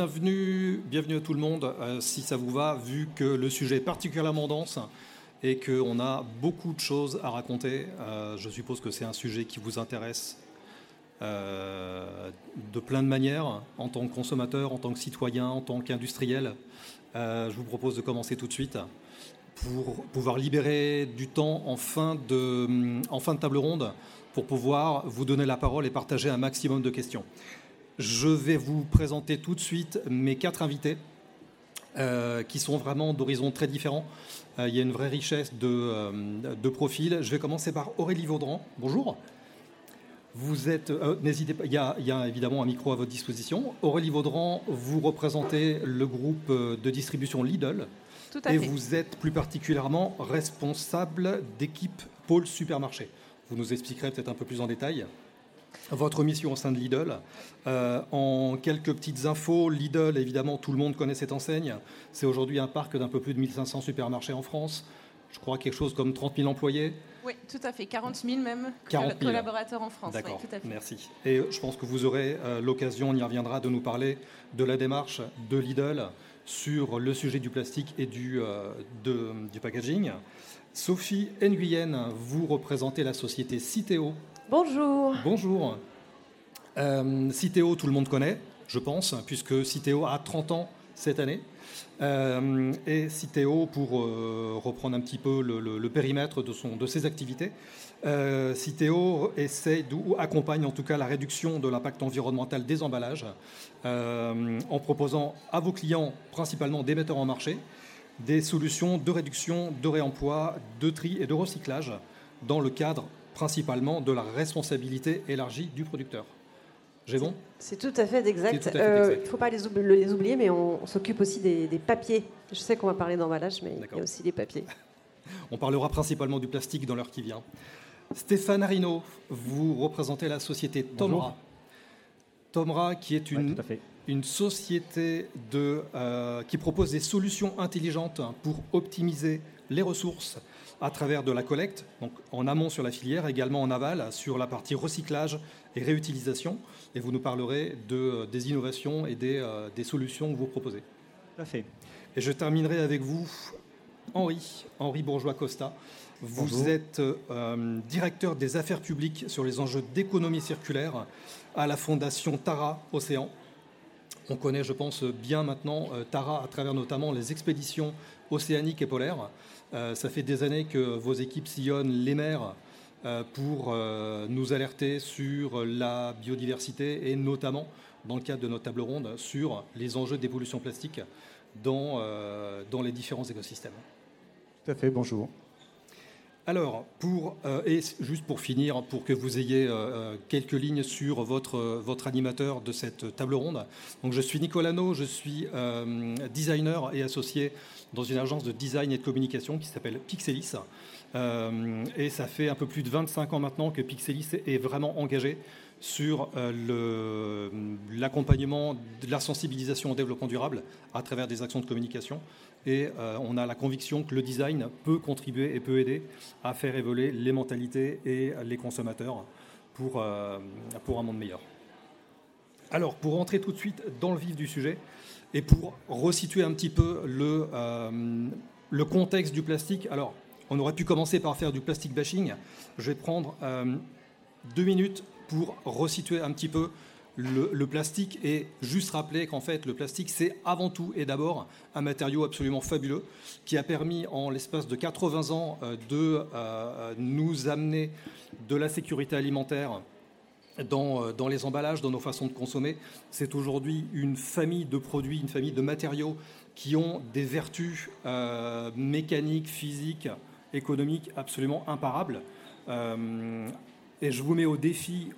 Bienvenue, bienvenue à tout le monde, euh, si ça vous va, vu que le sujet est particulièrement dense et qu'on a beaucoup de choses à raconter. Euh, je suppose que c'est un sujet qui vous intéresse euh, de plein de manières, en tant que consommateur, en tant que citoyen, en tant qu'industriel. je vous propose de commencer tout de suite pour pouvoir libérer du temps en fin de, en fin de table ronde pour pouvoir vous donner la parole et partager un maximum de questions. Je vais vous présenter tout de suite mes quatre invités. Euh, qui sont vraiment d'horizons très différents. Euh, il y a une vraie richesse de, euh, de, profils. Je vais commencer par Aurélie Vaudran. Bonjour. Vous êtes, n'hésitez pas, il y, a, il y, a, évidemment un micro à votre disposition. Aurélie Vaudran, vous représentez le groupe de distribution Lidl. Tout à et fait. vous êtes plus particulièrement responsable d'équipe pôle supermarché. Vous nous expliquerez peut-être un peu plus en détail votre mission au sein de Lidl. Euh, en quelques petites infos, Lidl, évidemment, tout le monde connaît cette enseigne. C'est aujourd'hui un parc d'un peu plus de 1500 supermarchés en France. Je crois quelque chose comme 30 000 employés. Oui, tout à fait. 40 000 même 40 000. collaborateurs en France. D'accord, oui, merci. Et je pense que vous aurez euh, l'occasion, on y reviendra, de nous parler de la démarche de Lidl sur le sujet du plastique et du, euh, de, du packaging. Sophie Nguyen, vous représentez la société Citeo. Bonjour. Bonjour. Euh, Citeo, tout le monde connaît, je pense, puisque Citeo a 30 ans cette année. Euh, et Citeo, pour euh, reprendre un petit peu le, périmètre de, ses activités, Citeo essaie ou accompagne en tout cas la réduction de l'impact environnemental des emballages en proposant à vos clients, principalement des metteurs en marché, des solutions de réduction, de réemploi, de tri et de recyclage dans le cadre principalement de la responsabilité élargie du producteur. J'ai bon C'est tout à fait exact. Euh, il ne faut pas les, oubli les, oublier, mais on, on s'occupe aussi des, des, papiers. Je sais qu'on va parler d'emballage, mais il y a aussi des papiers. On parlera principalement du plastique dans l'heure qui vient. Stéphane Arino, vous représentez la société Tomra. Bonjour. Tomra, qui est une, ouais, une société de, euh, qui propose des solutions intelligentes pour optimiser les ressources à travers de la collecte, donc en amont sur la filière, également en aval sur la partie recyclage et réutilisation. Et vous nous parlerez de, des innovations et des, euh, des solutions que vous proposez. Tout à fait. Et je terminerai avec vous, Henri, Henri Bourgeois-Costa. Vous Bonjour. êtes euh, directeur des affaires publiques sur les enjeux d'économie circulaire à la fondation Tara Océan. On connaît, je pense, bien maintenant euh, Tara à travers notamment les expéditions océaniques et polaires. Euh, ça fait des années que vos équipes sillonnent les mers euh, pour euh, nous alerter sur la biodiversité et notamment, dans le cadre de notre table ronde, sur les enjeux des pollutions plastiques dans, dans les différents écosystèmes. Tout à fait, bonjour. Alors, pour, euh, et juste pour finir, pour que vous ayez euh, quelques lignes sur votre, votre animateur de cette table ronde. Donc, je suis Nicolas No, je suis euh, designer et associé dans une agence de design et de communication qui s'appelle Pixelis. Euh, et ça fait un peu plus de 25 ans maintenant que Pixelis est vraiment engagé sur euh, l'accompagnement la sensibilisation au développement durable à travers des actions de communication. Et euh, on a la conviction que le design peut contribuer et peut aider à faire évoluer les mentalités et les consommateurs pour, pour un monde meilleur. Alors, pour rentrer tout de suite dans le vif du sujet et pour resituer un petit peu le, euh, le contexte du plastique, alors on aurait pu commencer par faire du plastic bashing. Je vais prendre euh, deux minutes pour resituer un petit peu le, plastique et juste rappeler qu'en fait le plastique c'est avant tout et d'abord un matériau absolument fabuleux qui a permis en l'espace de 80 ans euh, de nous amener de la sécurité alimentaire dans, euh, dans, les emballages, dans nos façons de consommer. C'est aujourd'hui une famille de produits, une famille de matériaux qui ont des vertus euh, mécaniques, physiques, économiques absolument imparables. Euh, et je vous mets au défi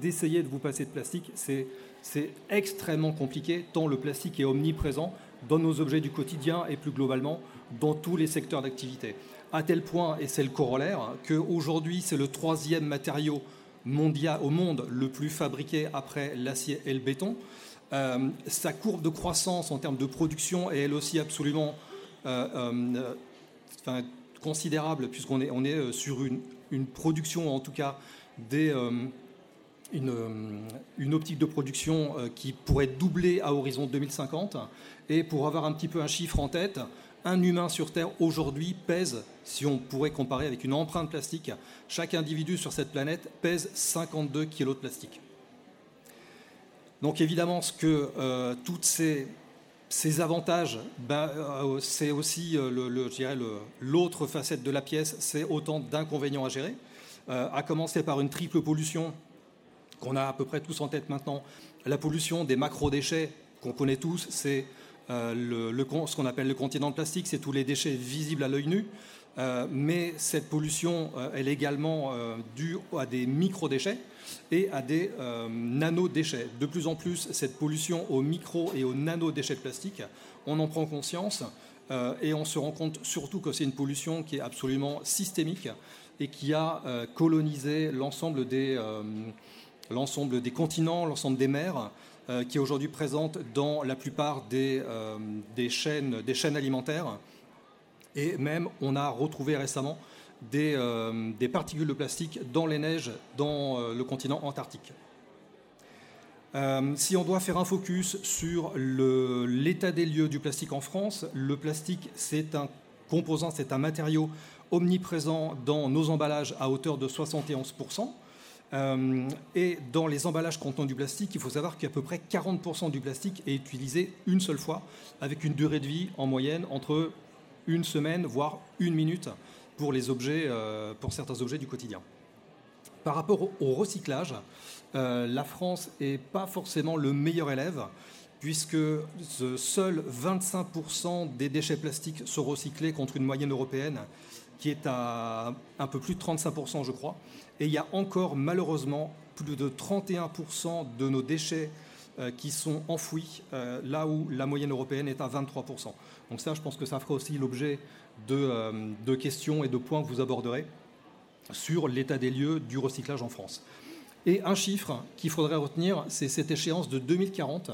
d'essayer de vous passer de plastique. C'est extrêmement compliqué, tant le plastique est omniprésent dans nos objets du quotidien et plus globalement dans tous les secteurs d'activité. À tel point, et c'est le corollaire, qu'aujourd'hui c'est le troisième matériau mondial, au monde le plus fabriqué après l'acier et le béton. Euh, sa courbe de croissance en termes de production est elle aussi absolument euh, euh, considérable puisqu'on est, on est sur une, une, production, en tout cas des, une, optique de production qui pourrait doubler à horizon 2050. Et pour avoir un petit peu un chiffre en tête, un humain sur Terre aujourd'hui pèse, si on pourrait comparer avec une empreinte plastique, chaque individu sur cette planète pèse 52 kg de plastique. Donc évidemment, ce que euh, tous ces, avantages, ben, euh, c'est aussi euh, l'autre facette de la pièce, c'est autant d'inconvénients à gérer, à commencer par une triple pollution qu'on a à peu près tous en tête maintenant. La pollution des macro-déchets qu'on connaît tous, c'est ce qu'on appelle le continent de plastique, c'est tous les déchets visibles à l'œil nu. mais cette pollution, elle est également due à des micro-déchets et à des euh, nano-déchets. De plus en plus, cette pollution aux micro et aux nano-déchets de plastique, on en prend conscience euh, et on se rend compte surtout que c'est une pollution qui est absolument systémique et qui a euh, colonisé l'ensemble des continents, l'ensemble des mers, qui est aujourd'hui présente dans la plupart des, des, chaînes, des chaînes alimentaires. Et même, on a retrouvé récemment euh, des, particules de plastique dans les neiges dans euh, le continent antarctique. Euh, si on doit faire un focus sur l'état des lieux du plastique en France, le plastique, c'est un composant, c'est un matériau omniprésent dans nos emballages à hauteur de 71%. Et dans les emballages contenant du plastique, il faut savoir qu'à peu près 40% du plastique est utilisé une seule fois, avec une durée de vie en moyenne entre une semaine, voire une minute pour, euh, certains objets du quotidien. Par rapport au recyclage, euh, la France n'est pas forcément le meilleur élève, puisque seuls 25% des déchets plastiques sont recyclés contre une moyenne européenne qui est à un peu plus de 35%, je crois. Et il y a encore malheureusement plus de 31% de nos déchets euh, qui sont enfouis, là où la moyenne européenne est à 23%. Donc ça, je pense que ça fera aussi l'objet euh, de, questions et de points que vous aborderez sur l'état des lieux du recyclage en France. Et un chiffre qu'il faudrait retenir, c'est cette échéance de 2040,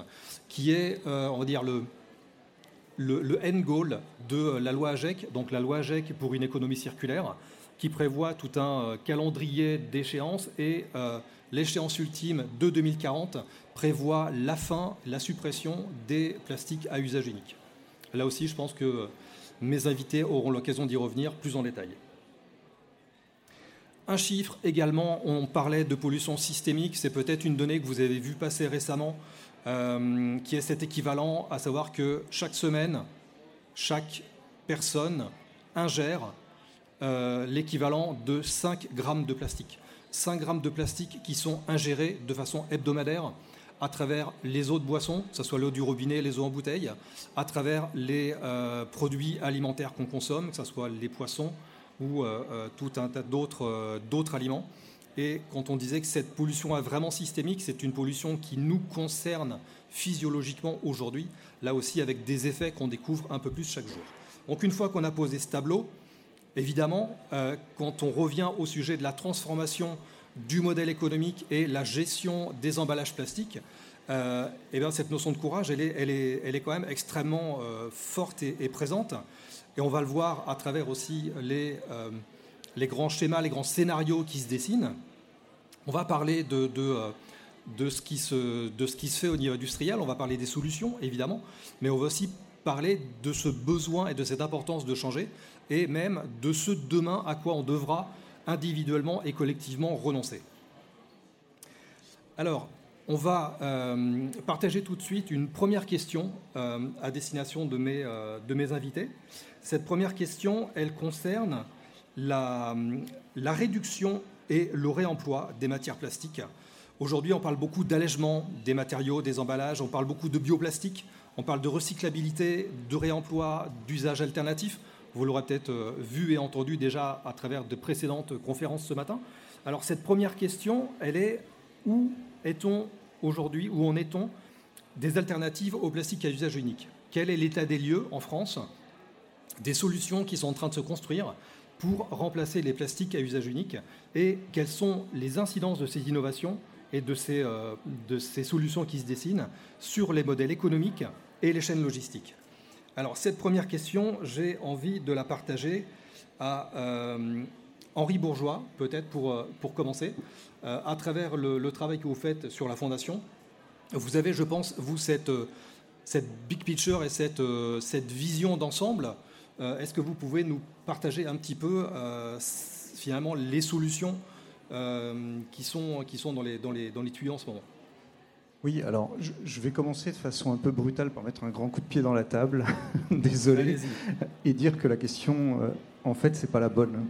qui est, euh, on va dire, le, le, end goal de la loi AGEC, donc la loi AGEC pour une économie circulaire, qui prévoit tout un euh, calendrier d'échéances et l'échéance ultime de 2040 prévoit la fin, la suppression des plastiques à usage unique. Là aussi, je pense que mes invités auront l'occasion d'y revenir plus en détail. Un chiffre également, on parlait de pollution systémique, c'est peut-être une donnée que vous avez vue passer récemment, euh, qui est cet équivalent, à savoir que chaque semaine, chaque personne ingère euh, l'équivalent de 5 grammes de plastique. 5 grammes de plastique qui sont ingérés de façon hebdomadaire à travers les eaux de boisson, que ce soit l'eau du robinet, les eaux en bouteille, à travers les euh, produits alimentaires qu'on consomme, que ce soit les poissons ou tout un tas d'autres aliments. Et quand on disait que cette pollution est vraiment systémique, c'est une pollution qui nous concerne physiologiquement aujourd'hui, là aussi avec des effets qu'on découvre un peu plus chaque jour. Donc une fois qu'on a posé ce tableau, évidemment, quand on revient au sujet de la transformation du modèle économique et la gestion des emballages plastiques, euh, eh bien, cette notion de courage, elle est, elle est, elle est quand même extrêmement euh, forte et, présente. Et on va le voir à travers aussi les, euh, les grands schémas, les grands scénarios qui se dessinent. On va parler de, de, ce qui se, fait au niveau industriel, on va parler des solutions, évidemment, mais on va aussi parler de ce besoin et de cette importance de changer, et même de ce demain à quoi on devra individuellement et collectivement renoncer. Alors, on va euh, partager tout de suite une première question euh, à destination de mes, euh, invités. Cette première question, elle concerne la réduction et le réemploi des matières plastiques. Aujourd'hui, on parle beaucoup d'allègement des matériaux, des emballages, on parle beaucoup de bioplastique, on parle de recyclabilité, de réemploi, d'usage alternatif. Vous l'aurez peut-être euh, vu et entendu déjà à travers de précédentes conférences ce matin. Alors cette première question, elle est où est-on aujourd'hui, où en est-on des alternatives au plastique à usage unique? Quel est l'état des lieux en France? Des solutions qui sont en train de se construire pour remplacer les plastiques à usage unique et quelles sont les incidences de ces innovations et de ces, euh, de ces solutions qui se dessinent sur les modèles économiques et les chaînes logistiques. Alors cette première question, j'ai envie de la partager à, euh, Henri Bourgeois, peut-être pour, pour commencer, à travers le, travail que vous faites sur la fondation, vous avez, je pense, vous, cette, cette big picture et cette, cette vision d'ensemble. Est-ce que vous pouvez nous partager un petit peu, finalement, les solutions qui, sont, qui sont dans les, dans, les, dans les tuyaux en ce moment? Oui, alors je, vais commencer de façon un peu brutale par mettre un grand coup de pied dans la table, désolé, et dire que la question, euh, en fait, c'est pas la bonne.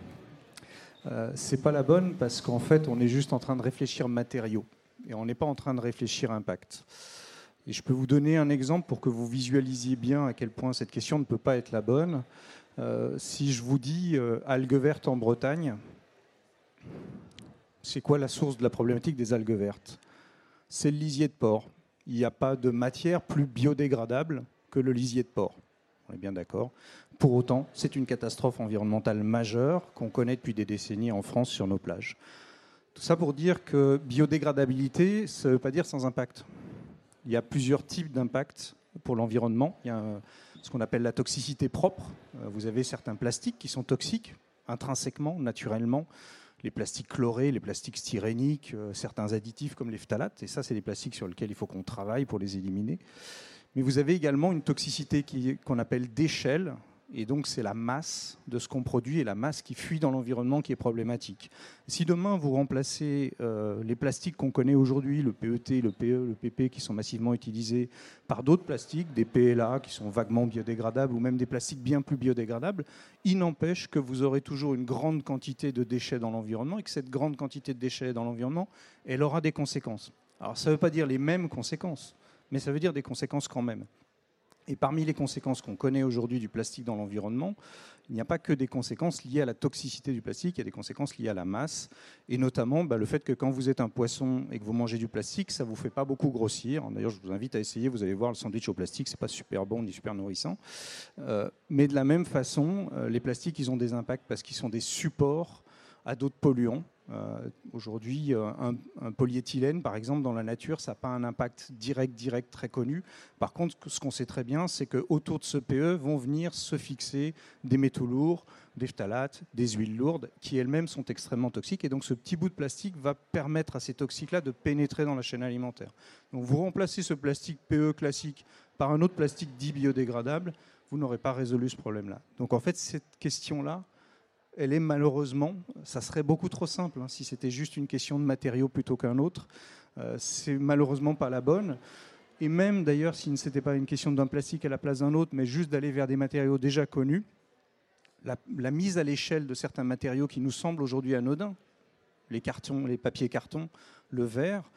Euh, c'est pas la bonne parce qu'en fait, on est juste en train de réfléchir matériaux et on n'est pas en train de réfléchir impact. Et je peux vous donner un exemple pour que vous visualisiez bien à quel point cette question ne peut pas être la bonne. Euh, si je vous dis euh, algues vertes en Bretagne, c'est quoi la source de la problématique des algues vertes c'est le lisier de porc. Il n'y a pas de matière plus biodégradable que le lisier de porc. On est bien d'accord. Pour autant, c'est une catastrophe environnementale majeure qu'on connaît depuis des décennies en France sur nos plages. Tout ça pour dire que biodégradabilité, ça ne veut pas dire sans impact. Il y a plusieurs types d'impact pour l'environnement. Il y a ce qu'on appelle la toxicité propre. Euh, vous avez certains plastiques qui sont toxiques intrinsèquement, naturellement les plastiques chlorés, les plastiques styréniques, euh, certains additifs comme les phtalates. Et ça, c'est des plastiques sur lesquels il faut qu'on travaille pour les éliminer. Mais vous avez également une toxicité qu'on appelle d'échelle, et donc, c'est la masse de ce qu'on produit et la masse qui fuit dans l'environnement qui est problématique. Si demain, vous remplacez euh, les plastiques qu'on connaît aujourd'hui, le PET, le PE, le PP, qui sont massivement utilisés, par d'autres plastiques, des PLA qui sont vaguement biodégradables ou même des plastiques bien plus biodégradables, il n'empêche que vous aurez toujours une grande quantité de déchets dans l'environnement et que cette grande quantité de déchets dans l'environnement, elle aura des conséquences. Alors, ça ne veut pas dire les mêmes conséquences, mais ça veut dire des conséquences quand même. Et parmi les conséquences qu'on connaît aujourd'hui du plastique dans l'environnement, il n'y a pas que des conséquences liées à la toxicité du plastique, il y a des conséquences liées à la masse, et notamment bah, le fait que quand vous êtes un poisson et que vous mangez du plastique, ça ne vous fait pas beaucoup grossir. D'ailleurs, je vous invite à essayer, vous allez voir, le sandwich au plastique, c'est pas super bon ni super nourrissant. Euh, mais de la même façon, euh, les plastiques, ils ont des impacts parce qu'ils sont des supports à d'autres polluants. Euh, aujourd'hui, euh, un, polyéthylène, par exemple, dans la nature, ça n'a pas un impact direct, direct, très connu. Par contre, ce qu'on sait très bien, c'est qu'autour de ce PE vont venir se fixer des métaux lourds, des phtalates, des huiles lourdes, qui elles-mêmes sont extrêmement toxiques. Et donc, ce petit bout de plastique va permettre à ces toxiques-là de pénétrer dans la chaîne alimentaire. Donc, vous remplacez ce plastique PE classique par un autre plastique dit biodégradable, vous n'aurez pas résolu ce problème-là. Donc, en fait, cette question-là, elle est malheureusement, ça serait beaucoup trop simple hein, si c'était juste une question de matériaux plutôt qu'un autre. Euh, c'est malheureusement pas la bonne. Et même d'ailleurs, si ce n'était pas une question d'un plastique à la place d'un autre, mais juste d'aller vers des matériaux déjà connus, la, la mise à l'échelle de certains matériaux qui nous semblent aujourd'hui anodins, les cartons, les papiers cartons, le verre,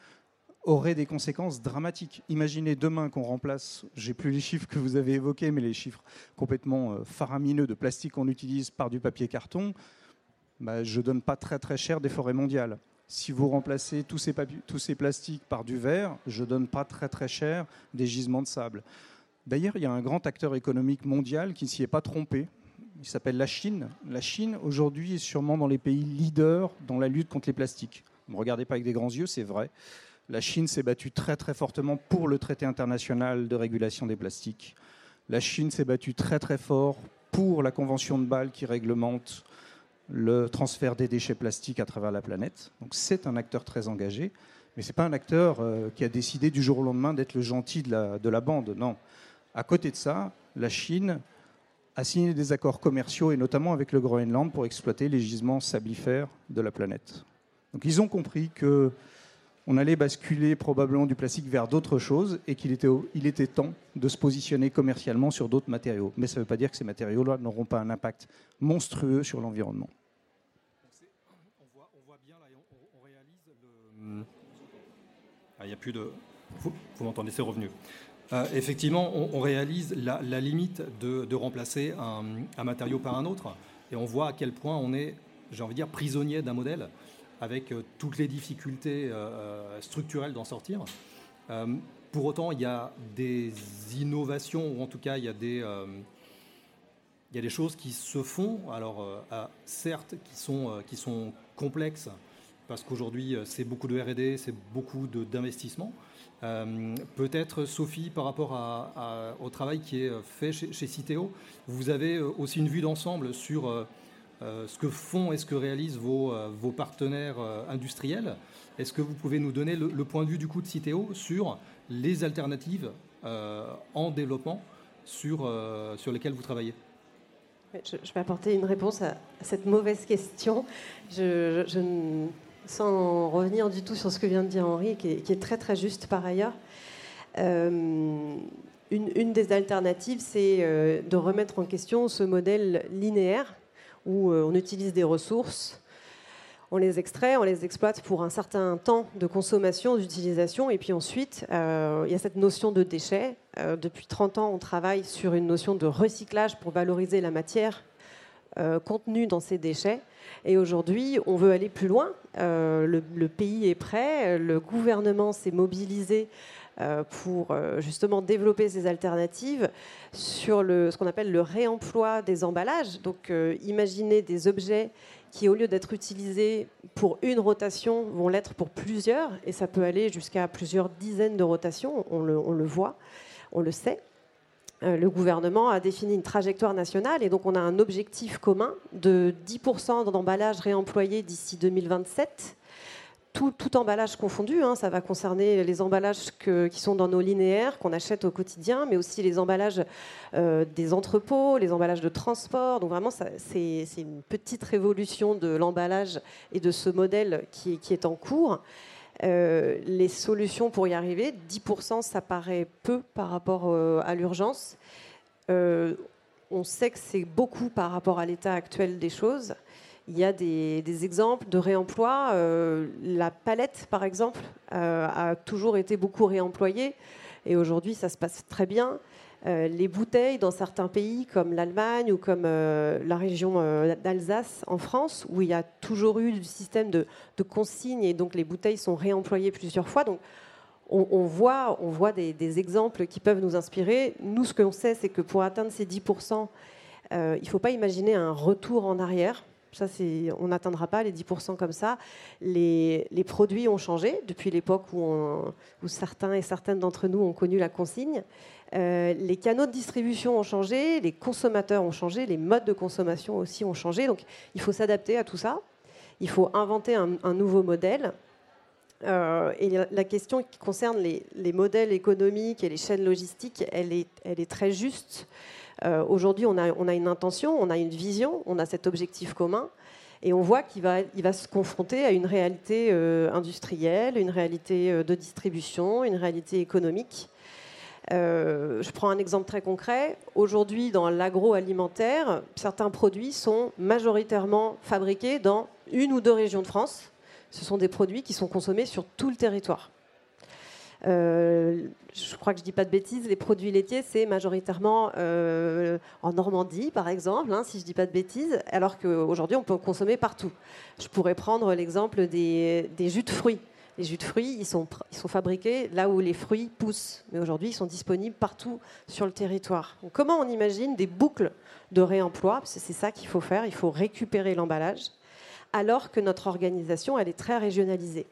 aurait des conséquences dramatiques. Imaginez demain qu'on remplace, j'ai plus les chiffres que vous avez évoqués, mais les chiffres complètement euh, faramineux de plastique qu'on utilise par du papier carton, bah, je ne donne pas très très cher des forêts mondiales. Si vous remplacez tous ces, tous ces plastiques par du verre, je ne donne pas très très cher des gisements de sable. D'ailleurs, il y a un grand acteur économique mondial qui ne s'y est pas trompé. Il s'appelle la Chine. La Chine, aujourd'hui, est sûrement dans les pays leaders dans la lutte contre les plastiques. Ne me regardez pas avec des grands yeux, c'est vrai. La Chine s'est battue très très fortement pour le traité international de régulation des plastiques. La Chine s'est battue très très fort pour la convention de Bâle qui réglemente le transfert des déchets plastiques à travers la planète. Donc c'est un acteur très engagé, mais ce n'est pas un acteur euh, qui a décidé du jour au lendemain d'être le gentil de la, de la bande. Non. À côté de ça, la Chine a signé des accords commerciaux, et notamment avec le Groenland, pour exploiter les gisements sablifères de la planète. Ils ont compris que on allait basculer probablement du plastique vers d'autres choses et qu'il était, il était temps de se positionner commercialement sur d'autres matériaux. Mais ça ne veut pas dire que ces matériaux-là n'auront pas un impact monstrueux sur l'environnement. On voit, bien là, on, réalise le... Ah, a plus de... Vous, m'entendez, c'est revenu. Euh, effectivement, on, réalise la, limite de, remplacer un, un, matériau par un autre, et on voit à quel point on est, j'ai envie de dire, prisonnier d'un modèle avec euh, toutes les difficultés euh, euh, structurelles d'en sortir. pour autant, il y a des innovations, ou en tout cas, il y a des, choses qui se font, alors certes, qui sont, complexes, parce qu'aujourd'hui, c'est beaucoup de RD, c'est beaucoup d'investissement. Peut-être, Sophie, par rapport au travail qui est fait chez, chez Citeo, vous avez aussi une vue d'ensemble sur ce que font et ce que réalisent vos, vos partenaires industriels. Est-ce que vous pouvez nous donner le, point de vue du coup de Citeo sur les alternatives en développement sur, lesquelles vous travaillez? Je, vais apporter une réponse à, cette mauvaise question. Sans revenir du tout sur ce que vient de dire Henri, qui est, très très juste par ailleurs. Euh, une, des alternatives, c'est euh, de remettre en question ce modèle linéaire où euh, on utilise des ressources, on les extrait, on les exploite pour un certain temps de consommation, d'utilisation, et puis ensuite, il y a cette notion de déchets. depuis 30 ans, on travaille sur une notion de recyclage pour valoriser la matière contenue dans ces déchets. Et aujourd'hui, on veut aller plus loin. le, pays est prêt, le gouvernement s'est mobilisé euh, pour euh, justement développer ces alternatives sur ce qu'on appelle le réemploi des emballages. Donc euh, imaginez des objets qui, au lieu d'être utilisés pour une rotation, vont l'être pour plusieurs, et ça peut aller jusqu'à plusieurs dizaines de rotations, on le, on le voit, on le sait. le gouvernement a défini une trajectoire nationale et donc on a un objectif commun de 10% d'emballages réemployés d'ici 2027 tout, emballage confondu. Hein. ça va concerner les emballages qui sont dans nos linéaires, qu'on achète au quotidien, mais aussi les emballages euh, des entrepôts, les emballages de transport. Donc vraiment, c'est une petite révolution de l'emballage et de ce modèle qui, est en cours. Euh, les solutions pour y arriver, 10%, ça paraît peu par rapport euh, à l'urgence. on sait que c'est beaucoup par rapport à l'état actuel des choses. Il y a des, exemples de réemploi. Euh, la palette, par exemple, euh, a toujours été beaucoup réemployée et aujourd'hui, ça se passe très bien. Euh, les bouteilles dans certains pays comme l'Allemagne ou comme la région d'Alsace en France, où il y a toujours eu du système de, consignes et donc les bouteilles sont réemployées plusieurs fois. Donc on, voit, on voit des, exemples qui peuvent nous inspirer. Nous, ce que l'on sait, c'est que pour atteindre ces 10%, il ne faut pas imaginer un retour en arrière. On n'atteindra pas les 10% comme ça. Les, produits ont changé depuis l'époque où, certains et certaines d'entre nous ont connu la consigne. Euh, les canaux de distribution ont changé, les consommateurs ont changé, les modes de consommation aussi ont changé. Donc, il faut s'adapter à tout ça. Il faut inventer un, nouveau modèle. Euh, et la question qui concerne les, modèles économiques et les chaînes logistiques, elle est très juste. Euh, aujourd'hui, on a, une intention, on a une vision, on a cet objectif commun. Et on voit qu'il va, se confronter à une réalité euh, industrielle, une réalité euh, de distribution, une réalité économique. je prends un exemple très concret. Aujourd'hui, dans l'agroalimentaire, certains produits sont majoritairement fabriqués dans une ou deux régions de France. Ce sont des produits qui sont consommés sur tout le territoire. Euh, je crois que je dis pas de bêtises, les produits laitiers, c'est majoritairement euh, en Normandie, par exemple, hein, si je dis pas de bêtises, alors qu'aujourd'hui, on peut en consommer partout. Je pourrais prendre l'exemple des, jus de fruits. Les jus de fruits, ils sont fabriqués là où les fruits poussent, mais aujourd'hui, ils sont disponibles partout sur le territoire. comment on imagine des boucles de réemploi? C'est ça qu'il faut faire, il faut récupérer l'emballage, alors que notre organisation, elle est très régionalisée.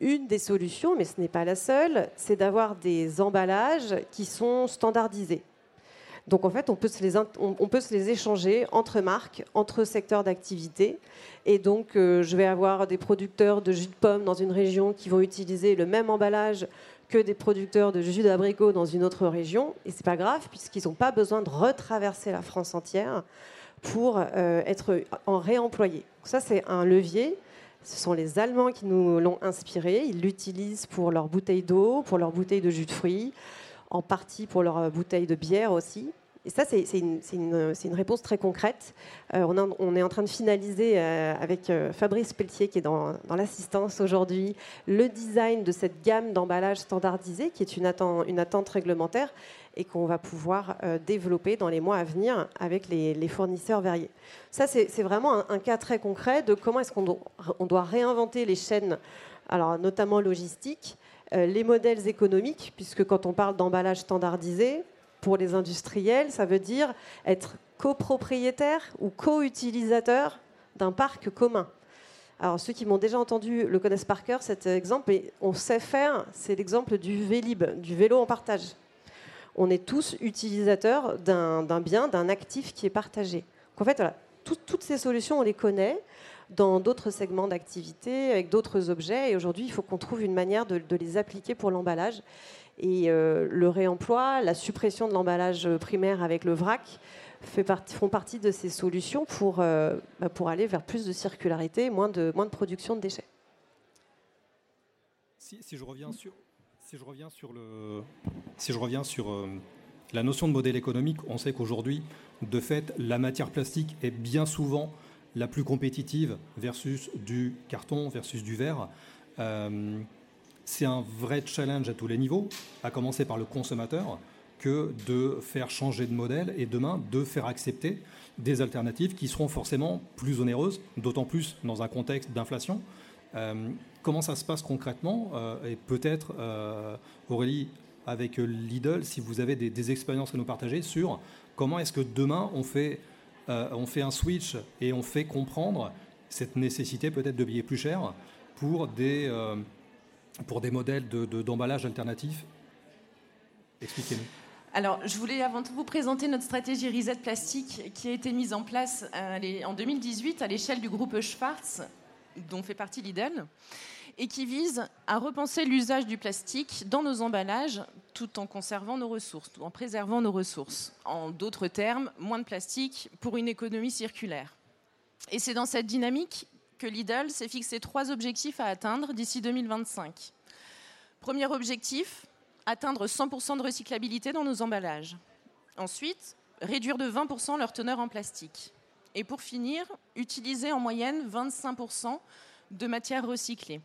Une des solutions, mais ce n'est pas la seule, c'est d'avoir des emballages qui sont standardisés. Donc en fait, on peut se les, échanger entre marques, entre secteurs d'activité. Et donc, euh, je vais avoir des producteurs de jus de pomme dans une région qui vont utiliser le même emballage que des producteurs de jus d'abricot dans une autre région. Et c'est pas grave, puisqu'ils n'ont pas besoin de retraverser la France entière pour euh, être en réemployé. Ça, c'est un levier ce sont les Allemands qui nous l'ont inspiré. Ils l'utilisent pour leurs bouteilles d'eau, pour leurs bouteilles de jus de fruits, en partie pour leurs bouteilles de bière aussi. Et ça, c'est une, réponse très concrète. Euh, on, est en train de finaliser euh, avec euh, Fabrice Pelletier, qui est dans, l'assistance aujourd'hui, le design de cette gamme d'emballages standardisés, qui est une, attente, réglementaire et qu'on va pouvoir développer dans les mois à venir avec les, fournisseurs variés. Ça, c'est vraiment un, cas très concret de comment est-ce qu'on doit, réinventer les chaînes, alors notamment logistiques, les modèles économiques, puisque quand on parle d'emballage standardisé, pour les industriels, ça veut dire être copropriétaire ou co-utilisateur d'un parc commun. Alors ceux qui m'ont déjà entendu le connaissent par cœur cet exemple, et on sait faire, c'est l'exemple du Vélib, du vélo en partage. On est tous utilisateurs d'un bien, d'un actif qui est partagé. en fait, toutes ces solutions, on les connaît dans d'autres segments d'activité, avec d'autres objets. Et aujourd'hui, il faut qu'on trouve une manière de, les appliquer pour l'emballage. Et euh, le réemploi, la suppression de l'emballage primaire avec le vrac font partie de ces solutions pour, euh, bah, pour aller vers plus de circularité, moins de, moins de production de déchets. Si, je reviens sur, si je reviens sur, le, si je reviens sur euh, la notion de modèle économique, on sait qu'aujourd'hui, de fait, la matière plastique est bien souvent la plus compétitive versus du carton, versus du verre. Euh, c'est un vrai challenge à tous les niveaux, à commencer par le consommateur, que de faire changer de modèle et demain de faire accepter des alternatives qui seront forcément plus onéreuses, d'autant plus dans un contexte d'inflation. Euh, comment ça se passe concrètement euh, Et peut-être, Aurélie, avec Lidl, si vous avez des, expériences à nous partager sur comment est-ce que demain on fait euh, un switch et on fait comprendre cette nécessité peut-être de payer plus cher pour des, euh, modèles d'emballage de, alternatifs? Expliquez-nous. Alors, je voulais avant tout vous présenter notre stratégie Reset Plastique qui a été mise en place euh, en 2018 à l'échelle du groupe Schwarz, dont fait partie Lidl et qui vise à repenser l'usage du plastique dans nos emballages tout en conservant nos ressources, tout en préservant nos ressources. En d'autres termes, moins de plastique pour une économie circulaire. Et c'est dans cette dynamique que Lidl s'est fixé trois objectifs à atteindre d'ici 2025. Premier objectif, atteindre 100% de recyclabilité dans nos emballages. Ensuite, réduire de 20% leur teneur en plastique. Et pour finir, utiliser en moyenne 25% de matières recyclées.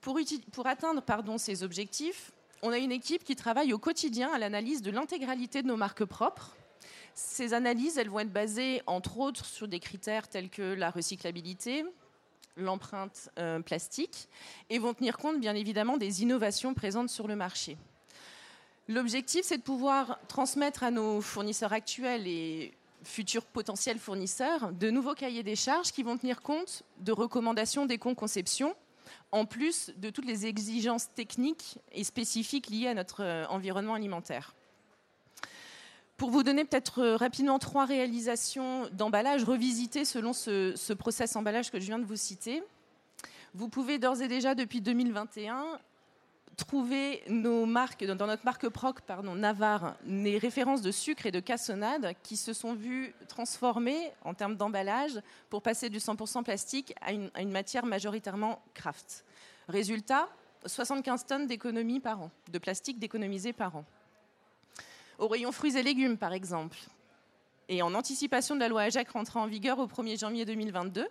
Pour, atteindre ces objectifs, on a une équipe qui travaille au quotidien à l'analyse de l'intégralité de nos marques propres. Ces analyses, elles vont être basées entre autres sur des critères tels que la recyclabilité, l'empreinte euh, plastique, et vont tenir compte bien évidemment des innovations présentes sur le marché. L'objectif, c'est de pouvoir transmettre à nos fournisseurs actuels et futurs potentiels fournisseurs de nouveaux cahiers des charges qui vont tenir compte de recommandations d'éco-conception en plus de toutes les exigences techniques et spécifiques liées à notre euh, environnement alimentaire. Pour vous donner peut-être euh, rapidement trois réalisations d'emballage revisitées selon ce, ce process emballage que je viens de vous citer, vous pouvez d'ores et déjà depuis 2021 trouver nos marques, dans notre marque PROC, pardon, Navarre, les références de sucre et de cassonade qui se sont vues transformer en termes d'emballage pour passer du 100% plastique à une, matière majoritairement craft. Résultat, 75 tonnes d'économie par an, de plastique d'économiser par an. Au rayon fruits et légumes, par exemple, et en anticipation de la loi AJAC rentrée en vigueur au 1er janvier 2022,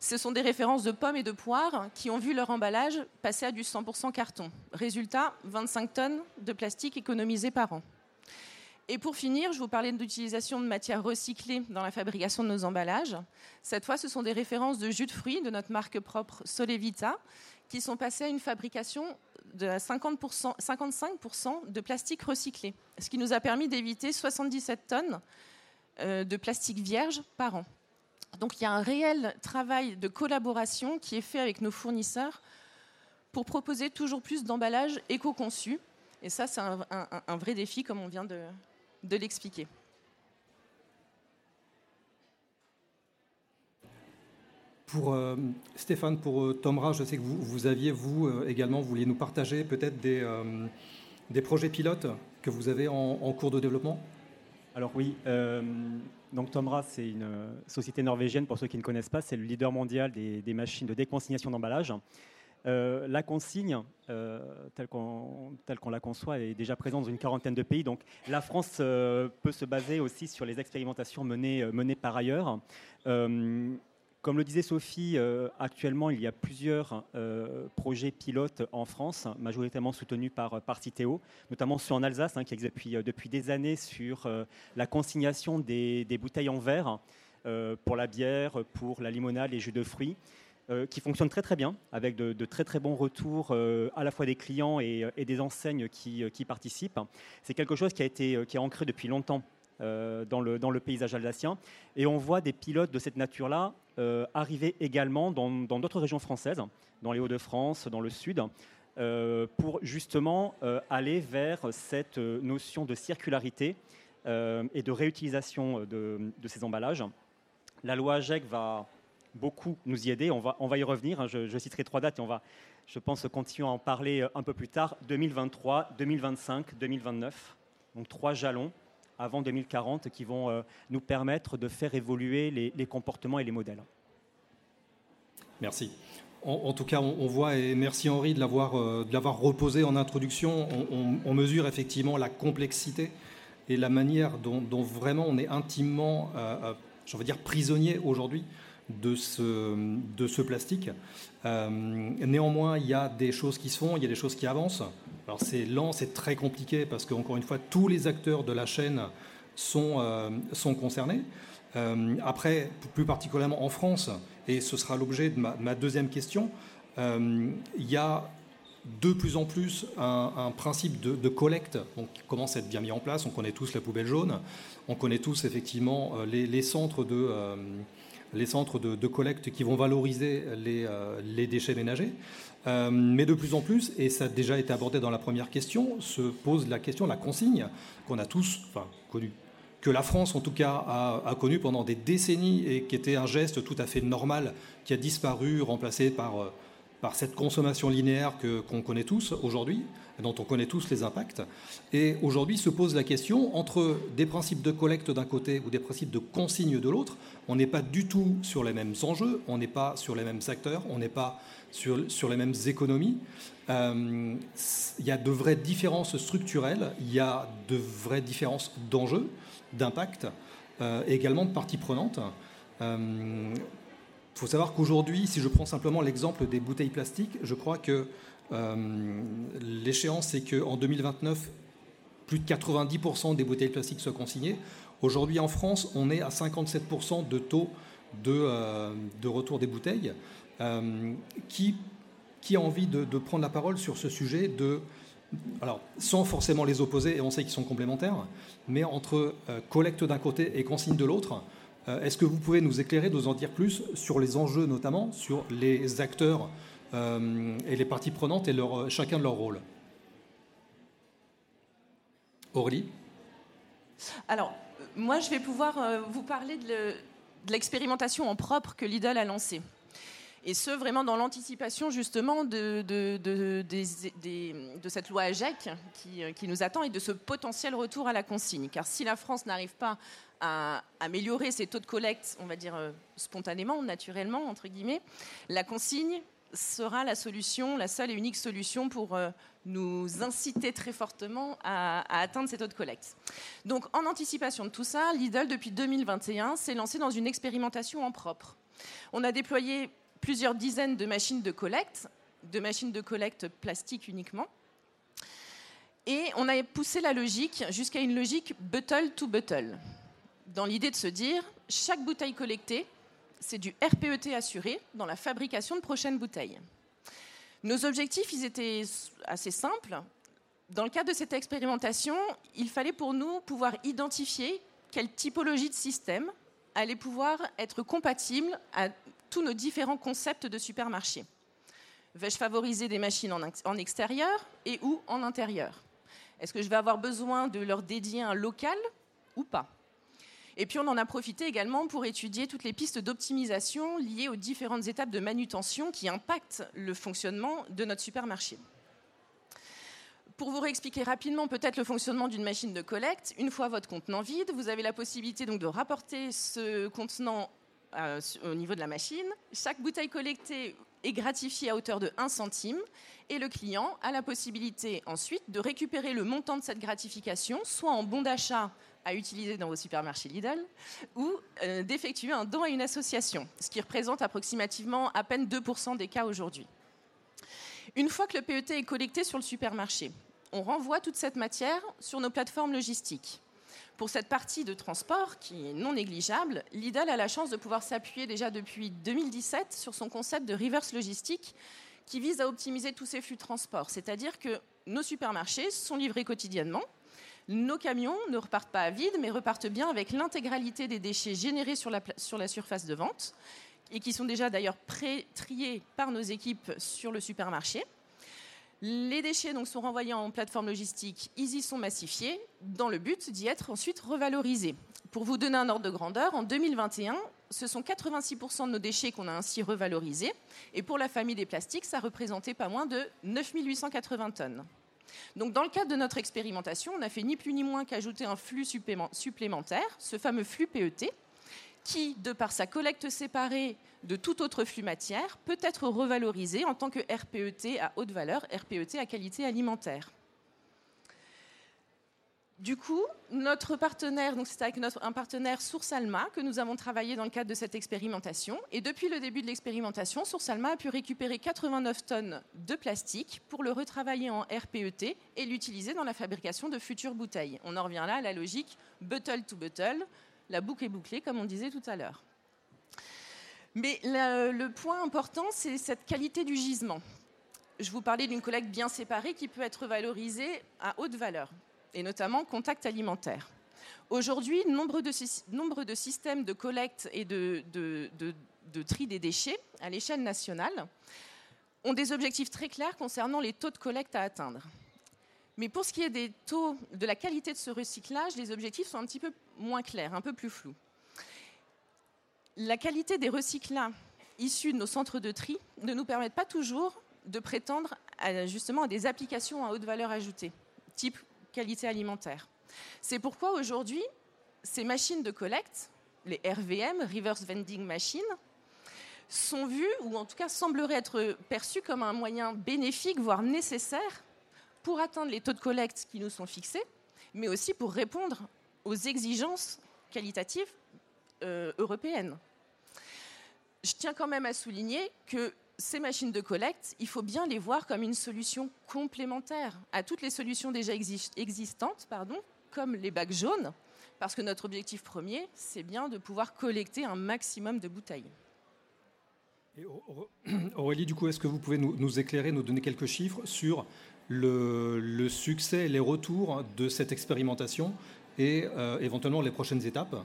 ce sont des références de pommes et de poires qui ont vu leur emballage passer à du 100% carton. Résultat, 25 tonnes de plastique économisées par an. Et pour finir, je vous parlais de l'utilisation de matières recyclées dans la fabrication de nos emballages. Cette fois, ce sont des références de jus de fruits de notre marque propre Solevita qui sont passées à une fabrication de 50%, 55% de plastique recyclé, ce qui nous a permis d'éviter 77 tonnes euh, de plastique vierge par an. Donc il y a un réel travail de collaboration qui est fait avec nos fournisseurs pour proposer toujours plus d'emballages éco-conçus. Et ça, c'est un, vrai défi, comme on vient de, l'expliquer. Pour euh, Stéphane, pour euh, Tomra, je sais que vous, aviez, vous euh, également, vous vouliez nous partager peut-être des, projets pilotes que vous avez en cours de développement? Alors oui, donc Tomra, c'est une euh, société norvégienne, pour ceux qui ne connaissent pas, c'est le leader mondial des, machines de déconsignation d'emballage. Euh, la consigne, euh, telle qu'on la conçoit, est déjà présente dans une quarantaine de pays. Donc la France peut se baser aussi sur les expérimentations menées, menées par ailleurs. Comme le disait Sophie, euh, actuellement, il y a plusieurs euh, projets pilotes en France, majoritairement soutenus par, par Citeo, notamment ceux en Alsace, hein, qui existent depuis, euh, depuis, des années sur la consignation des, bouteilles en verre pour la bière, pour la limonade, les jus de fruits. qui fonctionnent très très bien, avec de, très très bons retours à la fois des clients et, des enseignes qui, qui participent. C'est quelque chose qui a été qui est ancré depuis longtemps dans, le, dans le paysage alsacien. Et on voit des pilotes de cette nature-là euh, arriver également dans d'autres régions françaises, dans les Hauts-de-France, dans le Sud, euh, pour justement euh, aller vers cette notion de circularité et de réutilisation de, ces emballages. La loi AGEC va beaucoup nous y aider. On va, y revenir. Hein. Je, citerai trois dates et on va, je pense, continuer à en parler un peu plus tard. 2023, 2025, 2029. Donc trois jalons avant 2040 qui vont euh, nous permettre de faire évoluer les, comportements et les modèles. Merci. En, tout cas, on, voit, et merci Henri de l'avoir, euh, de l'avoir reposé en introduction, on, mesure effectivement la complexité et la manière dont, vraiment on est intimement, euh, euh dire, prisonnier aujourd'hui de ce, plastique. néanmoins, il y a des choses qui se font, il y a des choses qui avancent. Alors c'est lent, c'est très compliqué parce qu'encore une fois, tous les acteurs de la chaîne sont, euh, concernés. Euh, après, plus particulièrement en France, et ce sera l'objet de ma, deuxième question, euh, il y a de plus en plus un, principe de, collecte qui commence à être bien mis en place. On connaît tous la poubelle jaune, on connaît tous effectivement les, centres de les centres de, collecte qui vont valoriser les, les déchets ménagers. Euh, mais de plus en plus, et ça a déjà été abordé dans la première question, se pose la question la consigne qu'on a tous connue, que la France en tout cas a, a connue pendant des décennies et qui était un geste tout à fait normal qui a disparu, remplacé par, euh, par cette consommation linéaire qu'on connaît tous aujourd'hui, dont on connaît tous les impacts. Et aujourd'hui se pose la question entre des principes de collecte d'un côté ou des principes de consigne de l'autre. On n'est pas du tout sur les mêmes enjeux, on n'est pas sur les mêmes acteurs, on n'est pas sur, sur les mêmes économies. Euh, il y a de vraies différences structurelles, il y a de vraies différences d'enjeux, d'impact, euh, également de parties prenantes. Il euh, faut savoir qu'aujourd'hui, si je prends simplement l'exemple des bouteilles plastiques, je crois que l'échéance, c'est qu'en 2029, plus de 90% des bouteilles plastiques soient consignées. Aujourd'hui, en France, on est à 57% de taux de, de, retour des bouteilles. Euh, qui, a envie de, prendre la parole sur ce sujet de, alors, sans forcément les opposer, et on sait qu'ils sont complémentaires, mais entre euh, collecte d'un côté et consigne de l'autre, euh, est-ce que vous pouvez nous éclairer, nous en dire plus sur les enjeux, notamment sur les acteurs et les parties prenantes et chacun de leur rôle Aurélie? Alors, moi, je vais pouvoir vous parler de l'expérimentation en propre que Lidl a lancée. Et ce, vraiment dans l'anticipation justement de, cette loi AGEC euh, qui, nous attend et de ce potentiel retour à la consigne. Car si la France n'arrive pas à améliorer ses taux de collecte, on va dire euh, spontanément, naturellement, entre guillemets, la consigne sera la solution, la seule et unique solution pour euh, nous inciter très fortement à, à, atteindre ces taux de collecte. Donc en anticipation de tout ça, Lidl, depuis 2021, s'est lancé dans une expérimentation en propre. On a déployé plusieurs dizaines de machines de collecte, de machines de collecte plastique uniquement. Et on a poussé la logique jusqu'à une logique bottle to bottle, dans l'idée de se dire, chaque bouteille collectée, c'est du RPET assuré dans la fabrication de prochaines bouteilles. Nos objectifs, ils étaient assez simples. Dans le cadre de cette expérimentation, il fallait pour nous pouvoir identifier quelle typologie de système allait pouvoir être compatible à tous nos différents concepts de supermarché. Vais-je favoriser des machines en, extérieur et ou en intérieur? Est-ce que je vais avoir besoin de leur dédier un local ou pas? Et puis on en a profité également pour étudier toutes les pistes d'optimisation liées aux différentes étapes de manutention qui impactent le fonctionnement de notre supermarché. Pour vous réexpliquer rapidement peut-être le fonctionnement d'une machine de collecte, une fois votre contenant vide, vous avez la possibilité de rapporter ce contenant euh, au niveau de la machine. Chaque bouteille collectée est gratifiée à hauteur de 1 centime et le client a la possibilité ensuite de récupérer le montant de cette gratification, soit en bon d'achat à utiliser dans vos supermarchés Lidl, ou euh, d'effectuer un don à une association, ce qui représente approximativement à peine 2% des cas aujourd'hui. Une fois que le PET est collecté sur le supermarché, on renvoie toute cette matière sur nos plateformes logistiques. Pour cette partie de transport qui est non négligeable, Lidl a la chance de pouvoir s'appuyer déjà depuis 2017 sur son concept de reverse logistique qui vise à optimiser tous ces flux de transport. C'est-à-dire que nos supermarchés sont livrés quotidiennement. Nos camions ne repartent pas à vide, mais repartent bien avec l'intégralité des déchets générés sur la, sur la surface de vente et qui sont déjà d'ailleurs pré-triés par nos équipes sur le supermarché. Les déchets donc, sont renvoyés en plateforme logistique, ils y sont massifiés, dans le but d'y être ensuite revalorisés. Pour vous donner un ordre de grandeur, en 2021, ce sont 86% de nos déchets qu'on a ainsi revalorisés. Et pour la famille des plastiques, ça représentait pas moins de 9 880 tonnes. Donc, dans le cadre de notre expérimentation, on a fait ni plus ni moins qu'ajouter un flux supplémentaire, ce fameux flux PET, qui, de par sa collecte séparée de tout autre flux matière, peut être revalorisé en tant que RPET à haute valeur, RPET à qualité alimentaire. Du coup, notre partenaire, donc c'est avec un partenaire Source Alma que nous avons travaillé dans le cadre de cette expérimentation. Et depuis le début de l'expérimentation, Source Alma a pu récupérer 89 tonnes de plastique pour le retravailler en RPET et l'utiliser dans la fabrication de futures bouteilles. On en revient là à la logique bottle to bottle, la boucle est bouclée, comme on disait tout à l'heure. Mais le point important, c'est cette qualité du gisement. Je vous parlais d'une collecte bien séparée qui peut être valorisée à haute valeur et notamment contact alimentaire. Aujourd'hui, nombre de, nombre de systèmes de collecte et de, de, tri des déchets à l'échelle nationale ont des objectifs très clairs concernant les taux de collecte à atteindre. Mais pour ce qui est des taux de la qualité de ce recyclage, les objectifs sont un petit peu moins clairs, un peu plus flous. La qualité des recyclats issus de nos centres de tri ne nous permettent pas toujours de prétendre justement à des applications à haute valeur ajoutée, type qualité alimentaire. C'est pourquoi aujourd'hui, ces machines de collecte, les RVM, Reverse Vending Machines, sont vues, ou en tout cas sembleraient être perçues comme un moyen bénéfique, voire nécessaire, pour atteindre les taux de collecte qui nous sont fixés, mais aussi pour répondre aux exigences qualitatives euh, européennes. Je tiens quand même à souligner que ces machines de collecte, il faut bien les voir comme une solution complémentaire à toutes les solutions déjà existantes, pardon, comme les bacs jaunes, parce que notre objectif premier, c'est bien de pouvoir collecter un maximum de bouteilles. Aurélie, du coup, est-ce que vous pouvez nous, éclairer, nous donner quelques chiffres sur le, succès les retours de cette expérimentation et euh, éventuellement les prochaines étapes?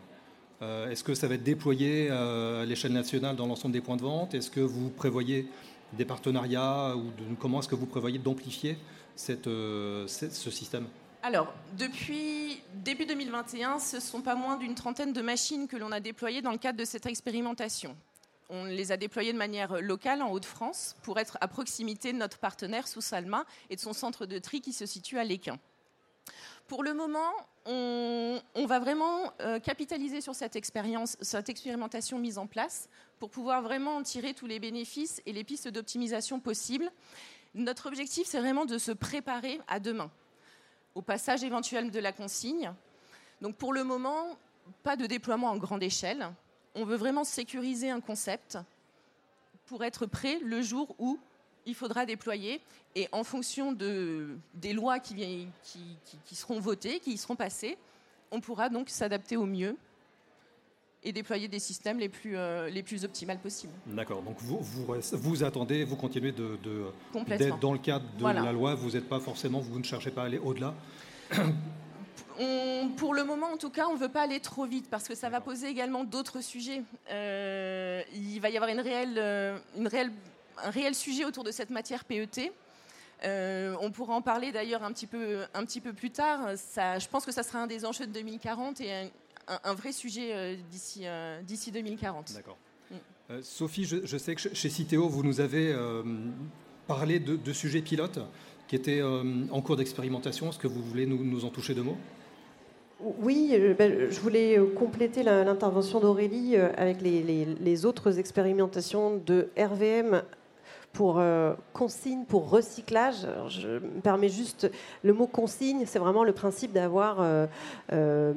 Euh, est-ce que ça va être déployé euh, à l'échelle nationale dans l'ensemble des points de vente? Est-ce que vous prévoyez des partenariats ou comment est-ce que vous prévoyez d'amplifier euh, ce système? Alors, depuis début 2021, ce ne sont pas moins d'une trentaine de machines que l'on a déployées dans le cadre de cette expérimentation. On les a déployées de manière locale en Haute-France pour être à proximité de notre partenaire sous Salma et de son centre de tri qui se situe à Léquin. Pour le moment, on, va vraiment euh, capitaliser sur cette expérience, cette expérimentation mise en place pour pouvoir vraiment en tirer tous les bénéfices et les pistes d'optimisation possibles. Notre objectif, c'est vraiment de se préparer à demain, au passage éventuel de la consigne. Donc pour le moment, pas de déploiement en grande échelle. On veut vraiment sécuriser un concept pour être prêt le jour où il faudra déployer. Et en fonction de, des lois qui, qui, seront votées, qui y seront passées, on pourra donc s'adapter au mieux et déployer des systèmes les plus, euh, les plus optimales possibles. D'accord. Donc vous, vous, vous, attendez, vous continuez de, d'être dans le cadre de la loi. Vous n'êtes pas forcément, vous ne cherchez pas à aller au-delà. pour le moment, en tout cas, on ne veut pas aller trop vite parce que ça va poser également d'autres sujets. Euh, il va y avoir une réelle, euh, une réelle un réel sujet autour de cette matière PET. Euh, on pourra en parler d'ailleurs un, petit peu, un petit peu plus tard. Ça, je pense que ça sera un des enjeux de 2040 et un, vrai sujet euh, d'ici euh, d'ici 2040. D'accord. Mm. Sophie, je, sais que chez Citeo, vous nous avez parlé de, sujets pilotes qui étaient en cours d'expérimentation. Est-ce que vous voulez nous, nous en toucher deux mots? Oui, ben, je voulais compléter l'intervention d'Aurélie avec les, les, autres expérimentations de RVM pour euh, consigne, pour recyclage. je me permets juste le mot consigne, c'est vraiment le principe d'avoir euh, euh,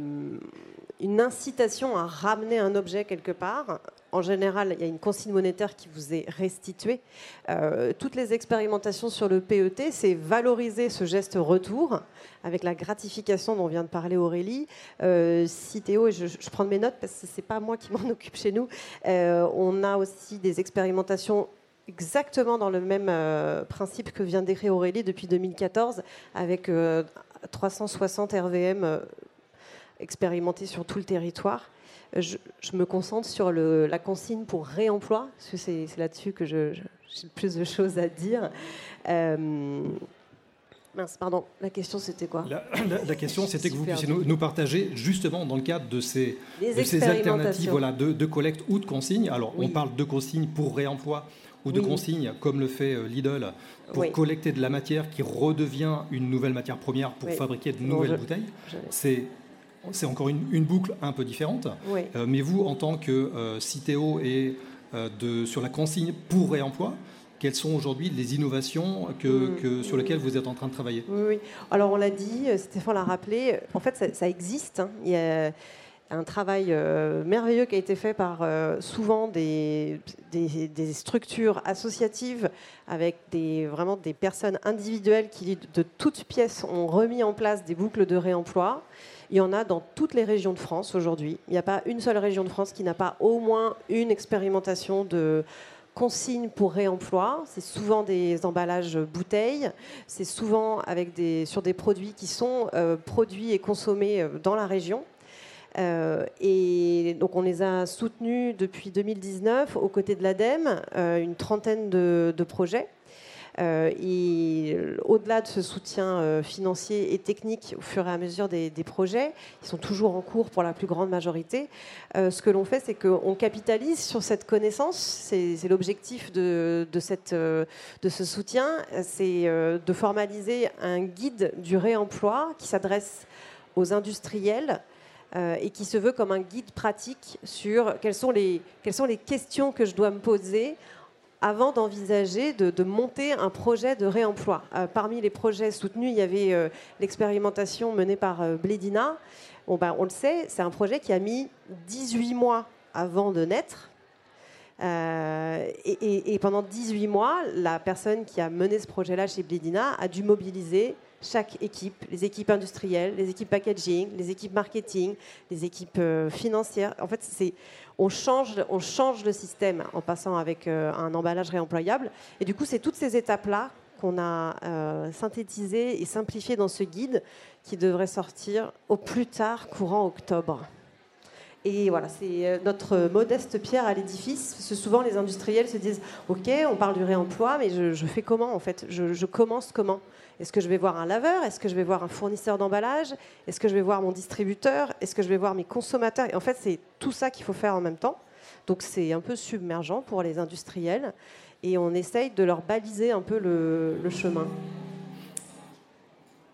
une incitation à ramener un objet quelque part. En général, il y a une consigne monétaire qui vous est restituée. toutes les expérimentations sur le PET, c'est valoriser ce geste retour avec la gratification dont vient de parler Aurélie. Citéo, et je, je, prends mes notes parce que ce n'est pas moi qui m'en occupe chez nous, on a aussi des expérimentations exactement dans le même euh, principe que vient d'écrire Aurélie depuis 2014, avec 360 euh, RVM euh, expérimentés sur tout le territoire. Je, me concentre sur la consigne pour réemploi, parce que c'est là-dessus que j'ai le plus de choses à dire. Mince, pardon, la question c'était quoi? La, question c'était que vous puissiez nous, partager justement dans le cadre de ces, ces alternatives voilà, de, collecte ou de consigne. Alors on parle de consigne pour réemploi ou de consigne comme le fait euh, Lidl pour collecter de la matière qui redevient une nouvelle matière première pour fabriquer de nouvelles bouteilles. C'est c'est encore une, boucle un peu différente. Euh, mais vous, en tant que euh, Citeo et de, sur la consigne pour réemploi, quelles sont aujourd'hui les innovations que, mm. sur lesquelles vous êtes en train de travailler? Oui, Alors on l'a dit, euh, Stéphane l'a rappelé, en fait ça, existe. Hein. Il y a un travail euh, merveilleux qui a été fait par euh, souvent des, structures associatives avec des, vraiment des personnes individuelles qui de toutes pièces ont remis en place des boucles de réemploi. Il y en a dans toutes les régions de France aujourd'hui. Il n'y a pas une seule région de France qui n'a pas au moins une expérimentation de consignes pour réemploi. C'est souvent des emballages bouteilles. C'est souvent sur des produits qui sont euh, produits et consommés dans la région. Euh, et donc on les a soutenus depuis 2019 aux côtés de l'ADEME, une trentaine de, projets. Euh, et au-delà de ce soutien euh, financier et technique au fur et à mesure des, projets, ils sont toujours en cours pour la plus grande majorité. Euh, ce que l'on fait, c'est qu'on capitalise sur cette connaissance. C'est l'objectif de, cette, de ce soutien, c'est de formaliser un guide du réemploi qui s'adresse aux industriels. Et qui se veut comme un guide pratique sur quelles sont, les, quelles sont les questions que je dois me poser avant d'envisager de, monter un projet de réemploi. Euh, parmi les projets soutenus, il y avait euh, l'expérimentation menée par euh, Blédina. Bon, ben, on le sait, c'est un projet qui a mis 18 mois avant de naître. Et, et, pendant 18 mois, la personne qui a mené ce projet-là chez Blédina a dû mobiliser chaque équipe, les équipes industrielles, les équipes packaging, les équipes marketing, les équipes financières. En fait, c'est on change, on change le système en passant avec euh, un emballage réemployable. Et du coup, c'est toutes ces étapes-là qu'on a euh, synthétisées et simplifiées dans ce guide qui devrait sortir au plus tard courant octobre. Et voilà, c'est euh, notre modeste pierre à l'édifice. souvent, les industriels se disent Ok, on parle du réemploi, mais je, fais comment en fait? Je commence comment? Est-ce que je vais voir un laveur? Est-ce que je vais voir un fournisseur d'emballage? Est-ce que je vais voir mon distributeur? Est-ce que je vais voir mes consommateurs? Et en fait, c'est tout ça qu'il faut faire en même temps. Donc c'est un peu submergent pour les industriels et on essaye de leur baliser un peu le, chemin.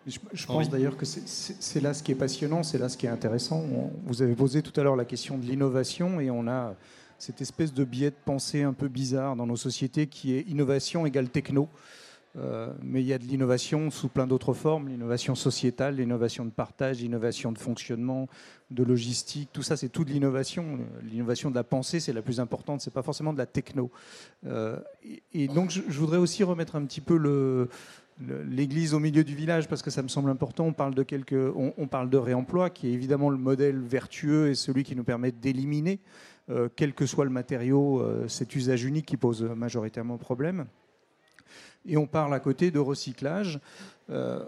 Je, pense d'ailleurs que c'est là ce qui est passionnant, c'est là ce qui est intéressant. vous avez posé tout à l'heure la question de l'innovation et on a cette espèce de biais de pensée un peu bizarre dans nos sociétés qui est innovation égale techno. Euh, mais il y a de l'innovation sous plein d'autres formes, l'innovation sociétale, l'innovation de partage, l'innovation de fonctionnement, de logistique, tout ça c'est tout de l'innovation. L'innovation de la pensée c'est la plus importante, c'est pas forcément de la techno. Euh, et, donc je, voudrais aussi remettre un petit peu l'église au milieu du village parce que ça me semble important. On parle de quelques, on, parle de réemploi qui est évidemment le modèle vertueux et celui qui nous permet d'éliminer, euh, quel que soit le matériau, cet usage unique qui pose majoritairement problème et on parle à côté de recyclage. Euh,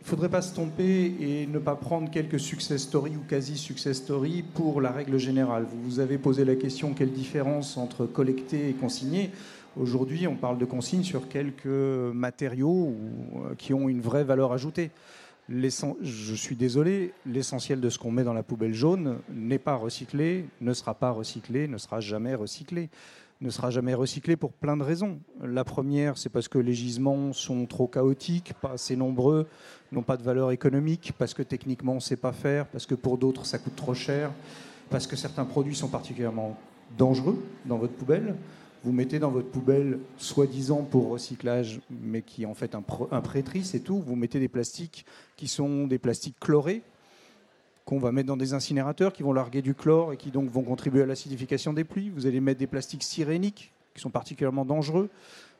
il ne faudrait pas se tromper et ne pas prendre quelques success stories ou quasi success stories pour la règle générale. Vous vous avez posé la question quelle différence entre collecter et consigner? Aujourd'hui, on parle de consigne sur quelques matériaux euh, qui ont une vraie valeur ajoutée. Je suis désolé, l'essentiel de ce qu'on met dans la poubelle jaune n'est pas recyclé, ne sera pas recyclé, ne sera jamais recyclé ne sera jamais recyclé pour plein de raisons. La première, c'est parce que les gisements sont trop chaotiques, pas assez nombreux, n'ont pas de valeur économique, parce que techniquement on ne sait pas faire, parce que pour d'autres ça coûte trop cher, parce que certains produits sont particulièrement dangereux dans votre poubelle. Vous mettez dans votre poubelle, soi-disant pour recyclage, mais qui est en fait un, un prêtris, c'est tout. Vous mettez des plastiques qui sont des plastiques chlorés, qu'on va mettre dans des incinérateurs qui vont larguer du chlore et qui donc vont contribuer à l'acidification des pluies. Vous allez mettre des plastiques siréniques qui sont particulièrement dangereux.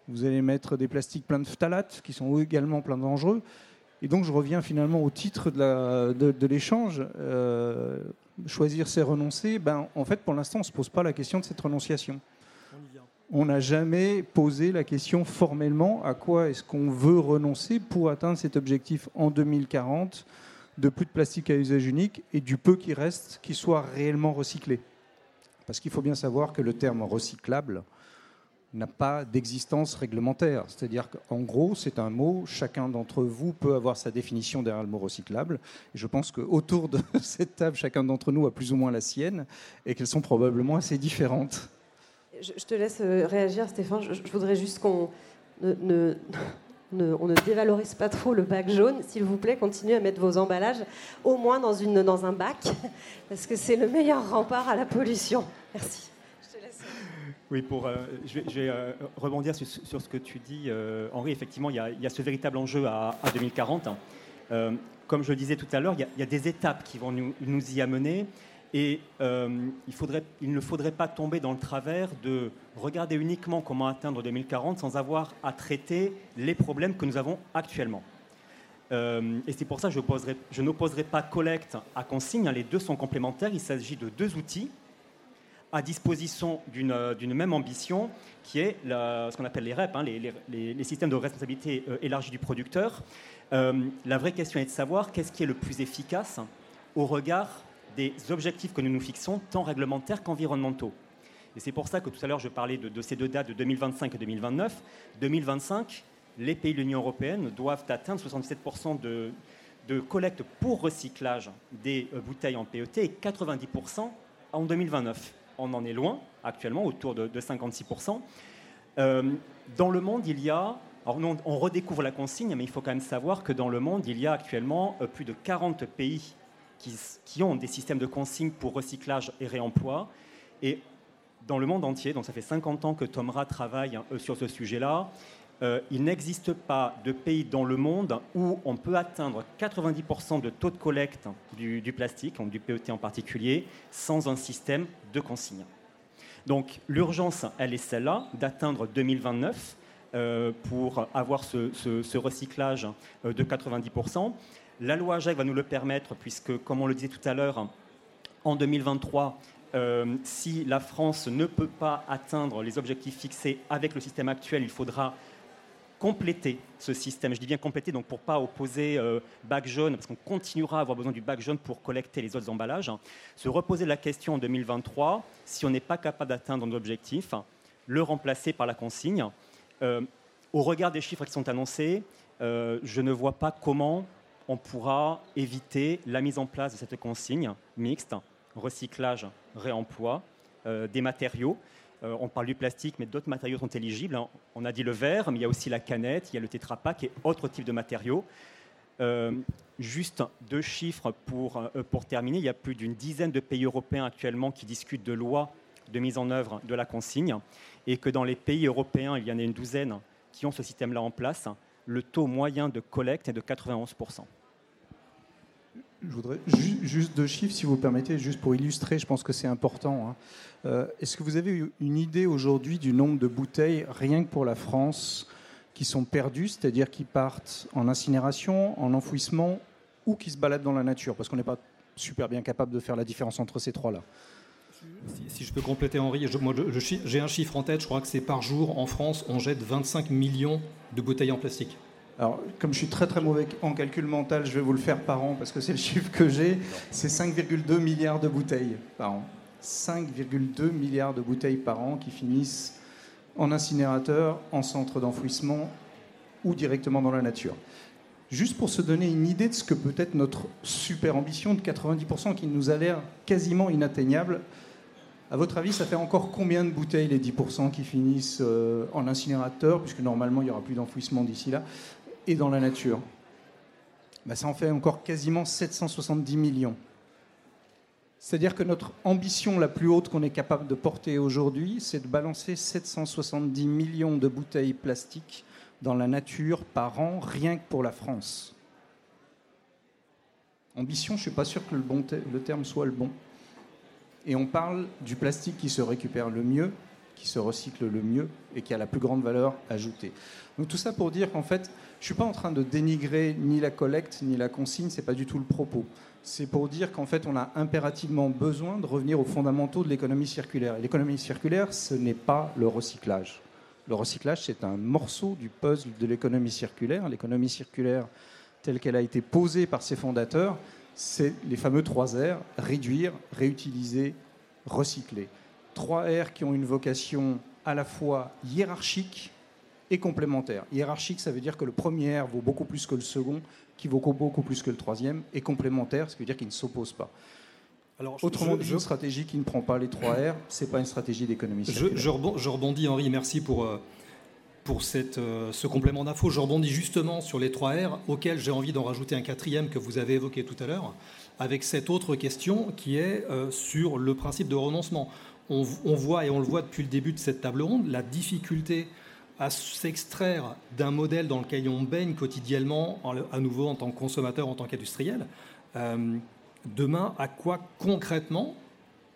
Vous allez mettre des plastiques pleins de phtalates qui sont également pleins de dangereux. Et donc je reviens finalement au titre de l'échange. Euh, choisir, c'est renoncer. Ben, en fait, pour l'instant, on ne se pose pas la question de cette renonciation. On n'a jamais posé la question formellement à quoi est-ce qu'on veut renoncer pour atteindre cet objectif en 2040 de plus de plastique à usage unique et du peu qui reste qui soit réellement recyclé. Parce qu'il faut bien savoir que le terme recyclable, n'a pas d'existence réglementaire. C'est-à-dire qu'en gros, c'est un mot, chacun d'entre vous peut avoir sa définition derrière le mot recyclable. Et je pense qu'autour de cette table, chacun d'entre nous a plus ou moins la sienne, et qu'elles sont probablement assez différentes. Je, te laisse euh, réagir, Stéphane. Je, voudrais juste qu'on ne, on ne dévalorise pas trop le bac jaune. S'il vous plaît, continuez à mettre vos emballages au moins dans, une, dans un bac, parce que c'est le meilleur rempart à la pollution. Merci. Oui, pour, euh, je vais, euh, rebondir sur, ce que tu dis, euh, Henri. Effectivement, il y, a, ce véritable enjeu à, 2040. comme je le disais tout à l'heure, il, y a des étapes qui vont nous, y amener. Et il, faudrait, il, ne faudrait pas tomber dans le travers de regarder uniquement comment atteindre 2040 sans avoir à traiter les problèmes que nous avons actuellement. et c'est pour ça que je, n'opposerai pas collecte à consigne. Les deux sont complémentaires. Il s'agit de deux outils à disposition euh, d'une même ambition, qui est ce qu'on appelle les REP, hein, les, systèmes de responsabilité euh, élargie du producteur. Euh, la vraie question est de savoir qu'est-ce qui est le plus efficace au regard des objectifs que nous nous fixons, tant réglementaires qu'environnementaux. Et c'est pour ça que tout à l'heure, je parlais de, ces deux dates de 2025 et 2029. 2025, les pays de l'Union européenne doivent atteindre 77% de, collecte pour recyclage des bouteilles en PET et 90% en 2029 on en est loin actuellement, autour de, 56%. Euh, dans le monde, il y a, alors on redécouvre la consigne, mais il faut quand même savoir que dans le monde, il y a actuellement euh, plus de 40 pays qui, ont des systèmes de consigne pour recyclage et réemploi. Et dans le monde entier, donc ça fait 50 ans que Tomra travaille euh, sur ce sujet-là, il n'existe pas de pays dans le monde où on peut atteindre 90% de taux de collecte du, du, plastique, donc du PET en particulier, sans un système de consigne. Donc l'urgence, elle est celle-là, d'atteindre 2029 euh, pour avoir ce, recyclage euh, de 90%. La loi AGEC va nous le permettre, puisque, comme on le disait tout à l'heure, en 2023, euh, si la France ne peut pas atteindre les objectifs fixés avec le système actuel, il faudra compléter ce système. Je dis bien compléter, donc pour pas opposer euh, bac jaune, parce qu'on continuera à avoir besoin du bac jaune pour collecter les autres emballages. Se reposer la question en 2023, si on n'est pas capable d'atteindre nos objectifs, le remplacer par la consigne. Euh, au regard des chiffres qui sont annoncés, je ne vois pas comment on pourra éviter la mise en place de cette consigne mixte, recyclage, réemploi des matériaux. Euh, on parle du plastique, mais d'autres matériaux sont éligibles. Hein. On a dit le verre, mais il y a aussi la canette, il y a le Tetra Pak et autres types de matériaux. Euh, juste deux chiffres pour, euh, pour terminer. Il y a plus d'une dizaine de pays européens actuellement qui discutent de lois de mise en œuvre de la consigne et que dans les pays européens, il y en a une douzaine qui ont ce système-là en place. Le taux moyen de collecte est de 91%. Je voudrais juste deux chiffres, si vous permettez, juste pour illustrer, je pense que c'est important. Hein. Euh, est-ce que vous avez une idée aujourd'hui du nombre de bouteilles, rien que pour la France, qui sont perdues, c'est-à-dire qui partent en incinération, en enfouissement ou qui se baladent dans la nature? Parce qu'on n'est pas super bien capable de faire la différence entre ces trois-là. Si, je peux compléter, Henri, j'ai un chiffre en tête, je crois que c'est par jour en France, on jette 25 millions de bouteilles en plastique. Alors, comme je suis très très mauvais en calcul mental, je vais vous le faire par an parce que c'est le chiffre que j'ai. C'est 5,2 milliards de bouteilles par an. 5,2 milliards de bouteilles par an qui finissent en incinérateur, en centre d'enfouissement ou directement dans la nature. Juste pour se donner une idée de ce que peut être notre super ambition de 90% qui nous a l'air quasiment inatteignable, à votre avis, ça fait encore combien de bouteilles les 10% qui finissent euh, en incinérateur, puisque normalement il n'y aura plus d'enfouissement d'ici là? Et dans la nature, bah, ça en fait encore quasiment 770 millions. C'est-à-dire que notre ambition la plus haute qu'on est capable de porter aujourd'hui, c'est de balancer 770 millions de bouteilles plastiques dans la nature par an, rien que pour la France. Ambition, je ne suis pas sûr que le, bon le terme soit le bon. Et on parle du plastique qui se récupère le mieux, qui se recycle le mieux et qui a la plus grande valeur ajoutée. Donc tout ça pour dire qu'en fait, je ne suis pas en train de dénigrer ni la collecte ni la consigne, c'est pas du tout le propos. C'est pour dire qu'en fait, on a impérativement besoin de revenir aux fondamentaux de l'économie circulaire. L'économie circulaire, ce n'est pas le recyclage. Le recyclage, c'est un morceau du puzzle de l'économie circulaire. L'économie circulaire, telle qu'elle a été posée par ses fondateurs, c'est les fameux trois R réduire, réutiliser, recycler. Trois R qui ont une vocation à la fois hiérarchique et complémentaire. Hiérarchique, ça veut dire que le premier vaut beaucoup plus que le second, qui vaut beaucoup plus que le troisième, et complémentaire, ce qui veut dire qu'il ne s'oppose pas. Alors, Autrement dit, une stratégie qui ne prend pas les trois R, ce n'est pas une stratégie d'économie. Je, rebondis, Henri, merci pour, euh, pour cette, euh, ce complément d'info. Je rebondis justement sur les trois R, auxquels j'ai envie d'en rajouter un quatrième que vous avez évoqué tout à l'heure, avec cette autre question qui est euh, sur le principe de renoncement. On, on, voit, et on le voit depuis le début de cette table ronde, la difficulté à s'extraire d'un modèle dans lequel on baigne quotidiennement, à nouveau en tant que consommateur, en tant qu'industriel demain, à quoi concrètement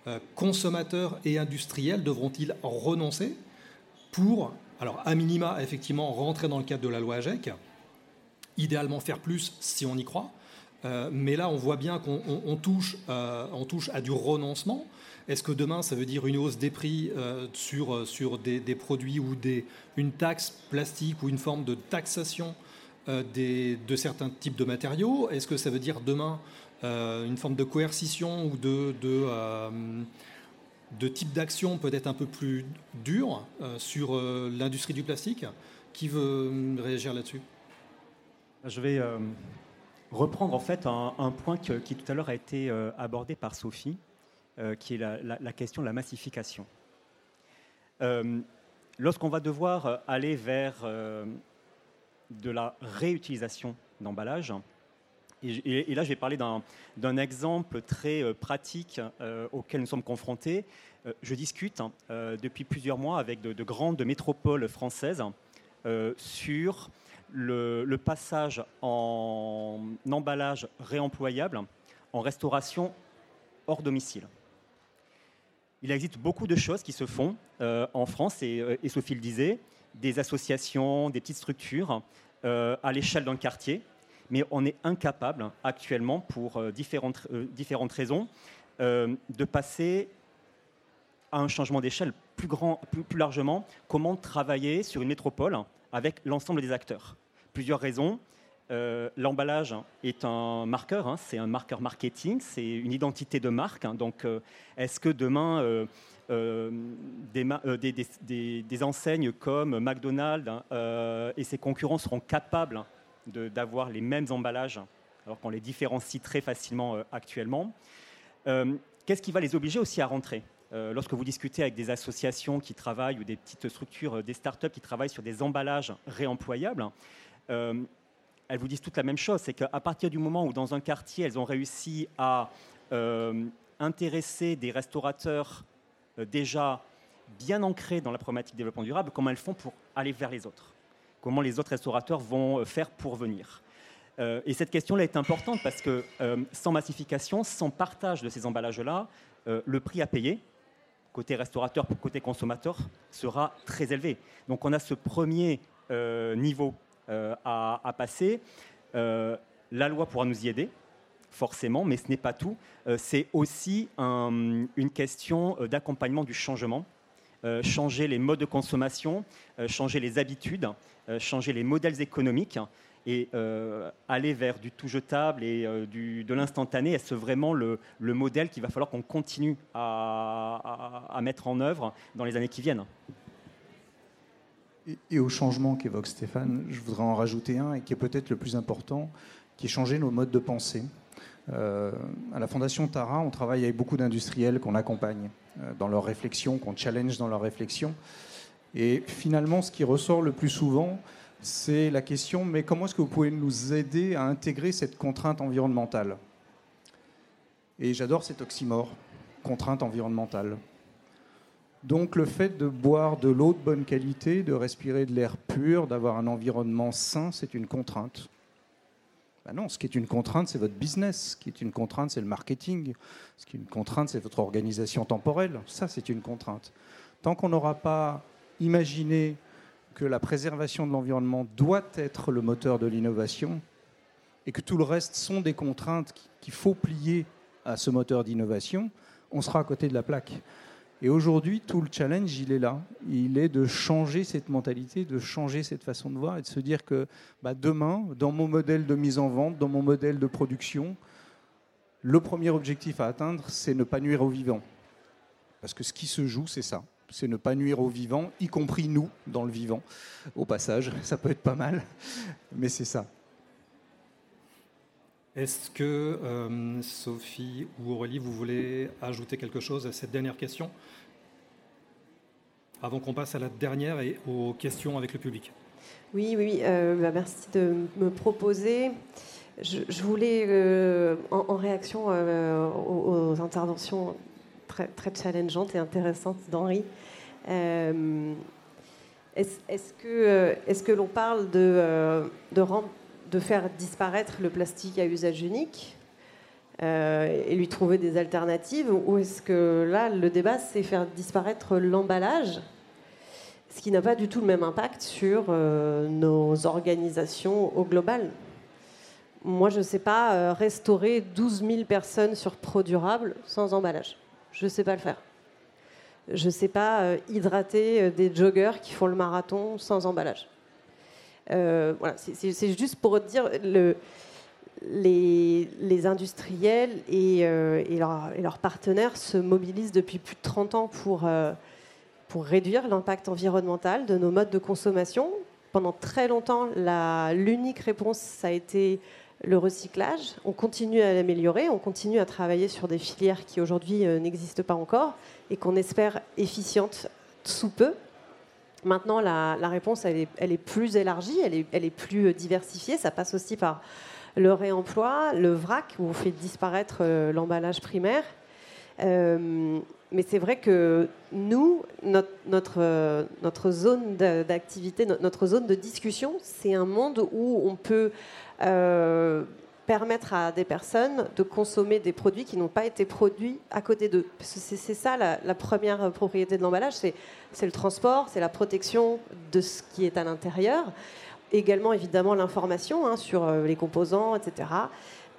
euh, consommateurs et industriels devront-ils renoncer pour, alors à minima, effectivement, rentrer dans le cadre de la loi AGEC, idéalement faire plus si on y croit, euh, mais là, on voit bien qu'on touche, euh, touche à du renoncement. Est-ce que demain, ça veut dire une hausse des prix sur, sur des, produits ou une taxe plastique ou une forme de taxation des, de certains types de matériaux? Est-ce que ça veut dire demain euh, une forme de coercition ou de, euh, type d'action peut-être un peu plus dur euh, sur l'industrie du plastique? Qui veut réagir là-dessus? Je vais reprendre en fait un, point qui tout à l'heure a été abordé par Sophie, qui est la, question de la massification. Lorsqu'on va devoir aller vers de la réutilisation d'emballage, et, là, je vais parler d'un exemple très euh, pratique euh, auquel nous sommes confrontés. Euh, je discute hein, depuis plusieurs mois avec de, grandes métropoles françaises sur le, passage en emballage réemployable en restauration hors domicile. Il existe beaucoup de choses qui se font en France, et, et, Sophie le disait, des associations, des petites structures à l'échelle d'un quartier mais on est incapable actuellement, pour euh, différentes, euh, raisons, euh, de passer à un changement d'échelle plus, plus, largement. Comment travailler sur une métropole avec l'ensemble des acteurs? Plusieurs raisons. L'emballage est un marqueur, hein, c'est un marqueur marketing, c'est une identité de marque. Hein. donc, est-ce que demain, des, des, enseignes comme McDonald's hein, et ses concurrents seront capables d'avoir les mêmes emballages, alors qu'on les différencie très facilement euh, actuellement. Euh, qu'est-ce qui va les obliger aussi à rentrer euh, Lorsque vous discutez avec des associations qui travaillent ou des petites structures, des startups qui travaillent sur des emballages réemployables, elles vous disent toute la même chose, c'est qu'à partir du moment où dans un quartier, elles ont réussi à intéresser des restaurateurs déjà bien ancrés dans la problématique développement durable, comment elles font pour aller vers les autres? Comment les autres restaurateurs vont euh, faire pour venir? Euh, et cette question-là est importante parce que euh, sans massification, sans partage de ces emballages-là, le prix à payer, côté restaurateur pour côté consommateur, sera très élevé. Donc on a ce premier niveau à, passer. la loi pourra nous y aider, forcément, mais ce n'est pas tout. c'est aussi une question d'accompagnement du changement. changer les modes de consommation, changer les habitudes, euh, changer les modèles économiques et euh, aller vers du tout jetable et euh, de l'instantané. Est-ce vraiment le, modèle qu'il va falloir qu'on continue à, mettre en œuvre dans les années qui viennent? Et, au changement qu'évoque Stéphane, je voudrais en rajouter un et qui est peut-être le plus important, qui est changer nos modes de pensée. à la Fondation Tara, on travaille avec beaucoup d'industriels qu'on accompagne dans leurs réflexions, qu'on challenge dans leurs réflexions. Et finalement, ce qui ressort le plus souvent, c'est la question, mais comment est-ce que vous pouvez nous aider à intégrer cette contrainte environnementale? Et j'adore cet oxymore, contrainte environnementale. Donc le fait de boire de l'eau de bonne qualité, de respirer de l'air pur, d'avoir un environnement sain, c'est une contrainte. Ben non, ce qui est une contrainte, c'est votre business. Ce qui est une contrainte, c'est le marketing. Ce qui est une contrainte, c'est votre organisation temporelle. Ça, c'est une contrainte. Tant qu'on n'aura pas imaginer que la préservation de l'environnement doit être le moteur de l'innovation et que tout le reste sont des contraintes qu'il faut plier à ce moteur d'innovation, on sera à côté de la plaque. Et aujourd'hui, tout le challenge, il est là. Il est de changer cette mentalité, de changer cette façon de voir et de se dire que bah, demain, dans mon modèle de mise en vente, dans mon modèle de production, le premier objectif à atteindre, c'est ne pas nuire aux vivants. Parce que ce qui se joue, c'est ça c'est ne pas nuire au vivant, y compris nous dans le vivant, au passage. Ça peut être pas mal, mais c'est ça. Est-ce que euh, Sophie ou Aurélie, vous voulez ajouter quelque chose à cette dernière question Avant qu'on passe à la dernière et aux questions avec le public? Oui, oui, euh, bah, merci de me proposer. Je, voulais, euh, en, réaction aux, interventions très, très, challengeantes et intéressantes d'Henri, est-ce que, l'on parle de, de rendre de faire disparaître le plastique à usage unique euh, et lui trouver des alternatives Ou est-ce que là, le débat, c'est faire disparaître l'emballage ce qui n'a pas du tout le même impact sur euh, nos organisations au global. Moi, je ne sais pas euh, restaurer 12 000 personnes sur Pro Durable sans emballage. Je ne sais pas le faire. Je ne sais pas hydrater des joggers qui font le marathon sans emballage. Euh, voilà, c'est juste pour dire le, les, industriels et, euh, et, leurs partenaires se mobilisent depuis plus de 30 ans pour, euh, pour réduire l'impact environnemental de nos modes de consommation. Pendant très longtemps, l'unique réponse, ça a été le recyclage. On continue à l'améliorer, on continue à travailler sur des filières qui aujourd'hui n'existent pas encore et qu'on espère efficientes sous peu. Maintenant, la, réponse, elle est, plus élargie, elle est, plus euh, diversifiée. Ça passe aussi par le réemploi, le vrac, où on fait disparaître euh, l'emballage primaire. Euh, mais c'est vrai que nous, notre, notre, zone d'activité, notre zone de discussion, c'est un monde où on peut permettre à des personnes de consommer des produits qui n'ont pas été produits à côté d'eux. C'est ça la, première propriété de l'emballage, c'est le transport, c'est la protection de ce qui est à l'intérieur, également évidemment l'information hein, sur euh, les composants, etc.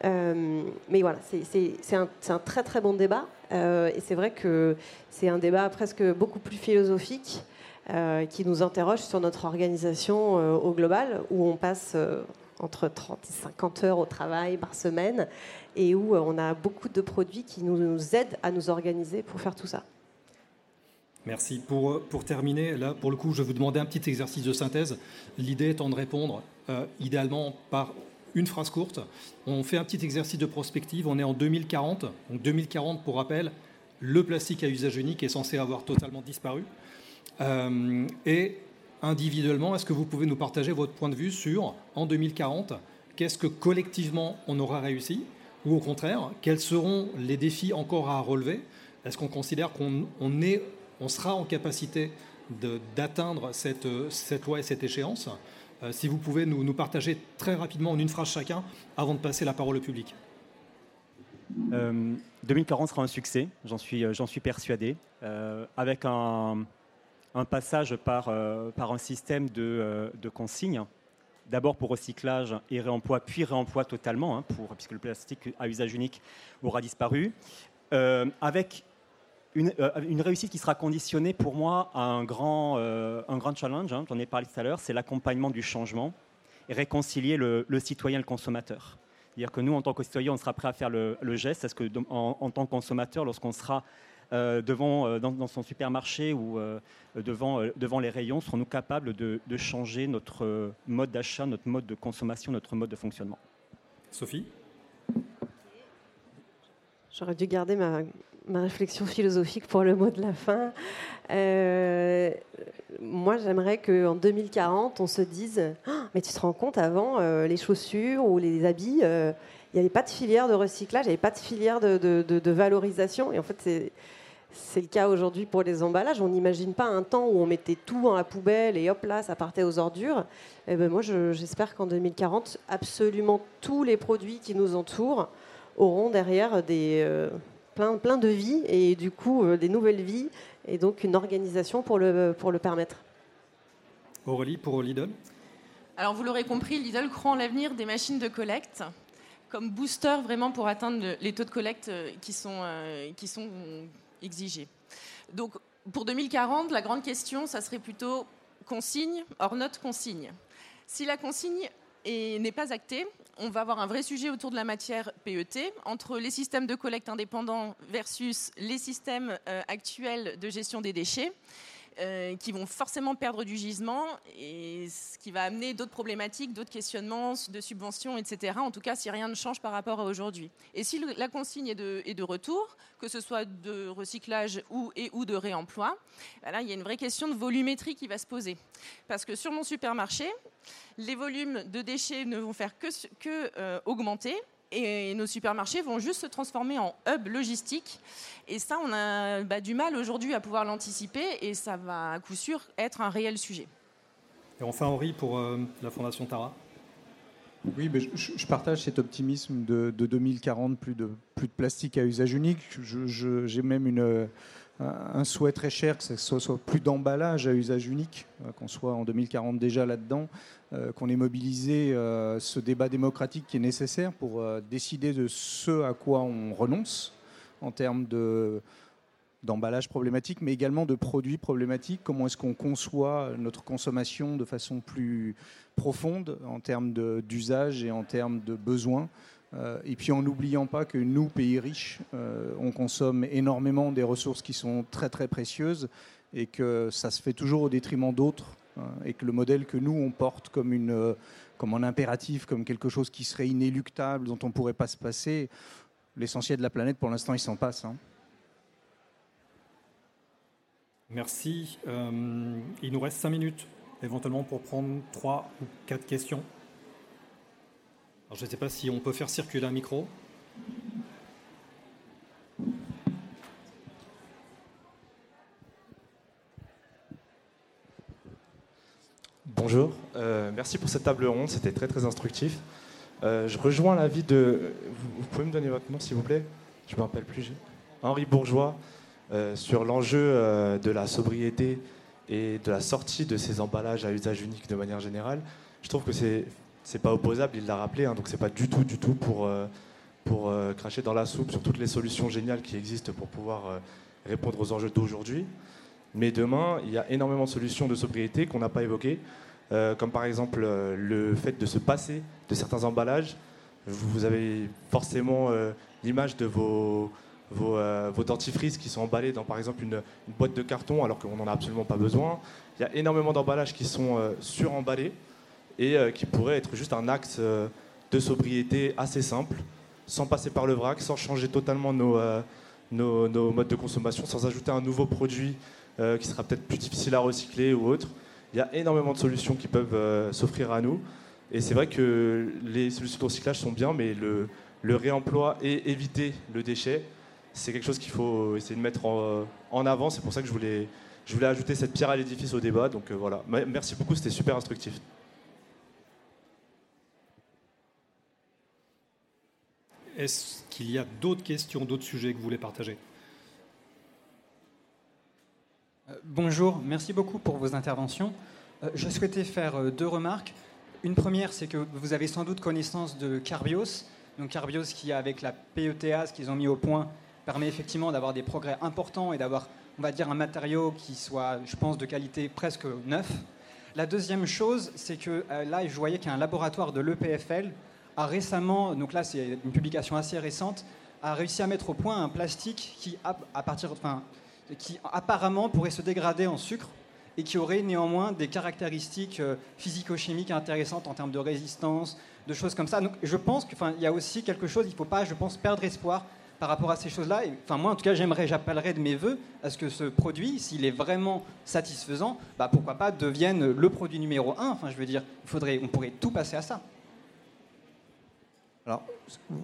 Euh, mais voilà, c'est un, très très bon débat, euh, et c'est vrai que c'est un débat presque beaucoup plus philosophique. qui nous interroge sur notre organisation au global, où on passe entre 30 et 50 heures au travail par semaine et où euh, on a beaucoup de produits qui nous, aident à nous organiser pour faire tout ça. Merci. Pour, euh, pour terminer, là, pour le coup, je vais vous demander un petit exercice de synthèse. L'idée étant de répondre euh, idéalement par une phrase courte. On fait un petit exercice de prospective. On est en 2040. Donc 2040, pour rappel, le plastique à usage unique est censé avoir totalement disparu. et individuellement, est-ce que vous pouvez nous partager votre point de vue sur, en 2040, qu'est-ce que collectivement on aura réussi Ou au contraire, quels seront les défis encore à relever? Est-ce qu'on considère qu'on on sera en capacité d'atteindre cette, loi et cette échéance? Euh, Si vous pouvez nous, nous, partager très rapidement en une phrase chacun avant de passer la parole au public. 2040 euh, sera un succès, j'en suis, suis persuadé, euh, avec un, un passage par, euh, un système de, euh, de consignes, d'abord pour recyclage et réemploi, puis réemploi totalement, hein, puisque le plastique à usage unique aura disparu, euh, avec une, réussite qui sera conditionnée pour moi à un grand, challenge, hein, j'en ai parlé tout à l'heure, c'est l'accompagnement du changement et réconcilier le, citoyen et le consommateur. C'est-à-dire que nous, en tant que citoyen, on sera prêt à faire le, geste. Est-ce que, en, tant que consommateur, lorsqu'on sera devant, euh, dans, son supermarché ou euh, devant, devant les rayons, serons-nous capables de, changer notre mode d'achat, notre mode de consommation, notre mode de fonctionnement? Sophie? J'aurais dû garder ma, ma, réflexion philosophique pour le mot de la fin. moi, j'aimerais qu'en 2040, on se dise ah, Mais tu te rends compte, avant, les chaussures ou les habits, il n'y avait pas de filière de recyclage, il n'y avait pas de filière de, de, de, valorisation. Et en fait, c'est c'est le cas aujourd'hui pour les emballages. On n'imagine pas un temps où on mettait tout dans la poubelle et hop là, ça partait aux ordures. Et eh ben moi, j'espère qu'en 2040, absolument tous les produits qui nous entourent auront derrière des, euh, plein, plein de vies et du coup euh, des nouvelles vies et donc une organisation pour le, pour le permettre. Aurélie, pour Lidl? Alors vous l'aurez compris, Lidl croit en l'avenir des machines de collecte comme booster vraiment pour atteindre les taux de collecte euh, qui sont, qui sont exigé. Donc, pour 2040, la grande question, ça serait plutôt consigne, hors note consigne. Si la consigne n'est pas acté. On va avoir un vrai sujet autour de la matière PET, entre les systèmes de collecte indépendants versus les systèmes euh, actuels de gestion des déchets. Euh, qui vont forcément perdre du gisement et ce qui va amener d'autres problématiques, d'autres questionnements de subventions, etc. En tout cas, si rien ne change par rapport à aujourd'hui. Et si la consigne est de, retour, que ce soit de recyclage ou, et ou de réemploi, ben là, il y a une vraie question de volumétrie qui va se poser. Parce que sur mon supermarché, les volumes de déchets ne vont faire que euh, augmenter et nos supermarchés vont juste se transformer en hub logistique. Et ça, on a bah, du mal aujourd'hui à pouvoir l'anticiper et ça va à coup sûr être un réel sujet. Et enfin, Henri, pour euh, la Fondation Tara. Oui, mais je, partage cet optimisme de, 2040, plus de, plus de plastique à usage unique. J'ai même une, un souhait très cher que ce soit, plus d'emballage à usage unique, euh, qu'on soit en 2040 déjà là-dedans, euh, qu'on ait mobilisé euh, ce débat démocratique qui est nécessaire pour décider de ce à quoi on renonce en termes de d'emballage problématique, mais également de produits problématiques. Comment est-ce qu'on conçoit notre consommation de façon plus profonde en termes d'usage et en termes de besoins et puis en n'oubliant pas que nous, pays riches, on consomme énormément des ressources qui sont très très précieuses et que ça se fait toujours au détriment d'autres Hein, et que le modèle que nous, on porte comme, une, euh, comme un impératif, comme quelque chose qui serait inéluctable, dont on ne pourrait pas se passer, l'essentiel de la planète, pour l'instant, il s'en passe. Hein. Merci. Euh, il nous reste cinq minutes, éventuellement, pour prendre trois ou quatre questions. Je ne sais pas si on peut faire circuler un micro. Bonjour, euh, merci pour cette table ronde, c'était très très instructif. Euh, je rejoins l'avis de. Vous, pouvez me donner votre nom s'il vous plaît? Je ne me rappelle plus. Henri Bourgeois, euh, sur l'enjeu de la sobriété et de la sortie de ces emballages à usage unique de manière générale. Je trouve que c'est c'est pas opposable, il l'a rappelé, hein, donc c'est pas du tout du tout pour, pour cracher dans la soupe sur toutes les solutions géniales qui existent pour pouvoir répondre aux enjeux d'aujourd'hui. Mais demain, il y a énormément de solutions de sobriété qu'on n'a pas évoquées, euh, comme par exemple euh, le fait de se passer de certains emballages. Vous avez forcément euh, l'image de vos, vos, dentifrices qui sont emballés dans par exemple une, boîte de carton alors qu'on n'en a absolument pas besoin. Il y a énormément d'emballages qui sont suremballés et qui pourraient être juste un axe de sobriété assez simple, sans passer par le vrac, sans changer totalement nos, nos modes de consommation, sans ajouter un nouveau produit euh, qui sera peut-être plus difficile à recycler ou autre. Il y a énormément de solutions qui peuvent euh, s'offrir à nous. Et c'est vrai que les solutions de recyclage sont bien, mais le, réemploi et éviter le déchet, c'est quelque chose qu'il faut essayer de mettre en, avant. C'est pour ça que je voulais, ajouter cette pierre à l'édifice au débat. Donc euh, voilà, merci beaucoup, c'était super instructif. Est-ce qu'il y a d'autres questions, d'autres sujets que vous voulez partager? Euh, bonjour, merci beaucoup pour vos interventions. Euh, je souhaitais faire euh, deux remarques. Une première, c'est que vous avez sans doute connaissance de Carbios. Donc Carbios qui, avec la PETA, ce qu'ils ont mis au point, permet effectivement d'avoir des progrès importants et d'avoir, on va dire, un matériau qui soit, je pense, de qualité presque neuf. La deuxième chose, c'est que là, je voyais qu'un laboratoire de l'EPFL a récemment, donc là c'est une publication assez récente, a réussi à mettre au point un plastique qui, à, partir, enfin, qui apparemment pourrait se dégrader en sucre et qui aurait néanmoins des caractéristiques euh, physico-chimiques intéressantes en termes de résistance, de choses comme ça. Donc je pense qu'il y a aussi quelque chose, il ne faut pas, je pense, perdre espoir par rapport à ces choses-là. Enfin, moi, en tout cas, j'aimerais, j'appellerais de mes voeux à ce que ce produit, s'il est vraiment satisfaisant, bah, pourquoi pas devienne le produit numéro un. Enfin, je veux dire, faudrait, on pourrait tout passer à ça. Alors,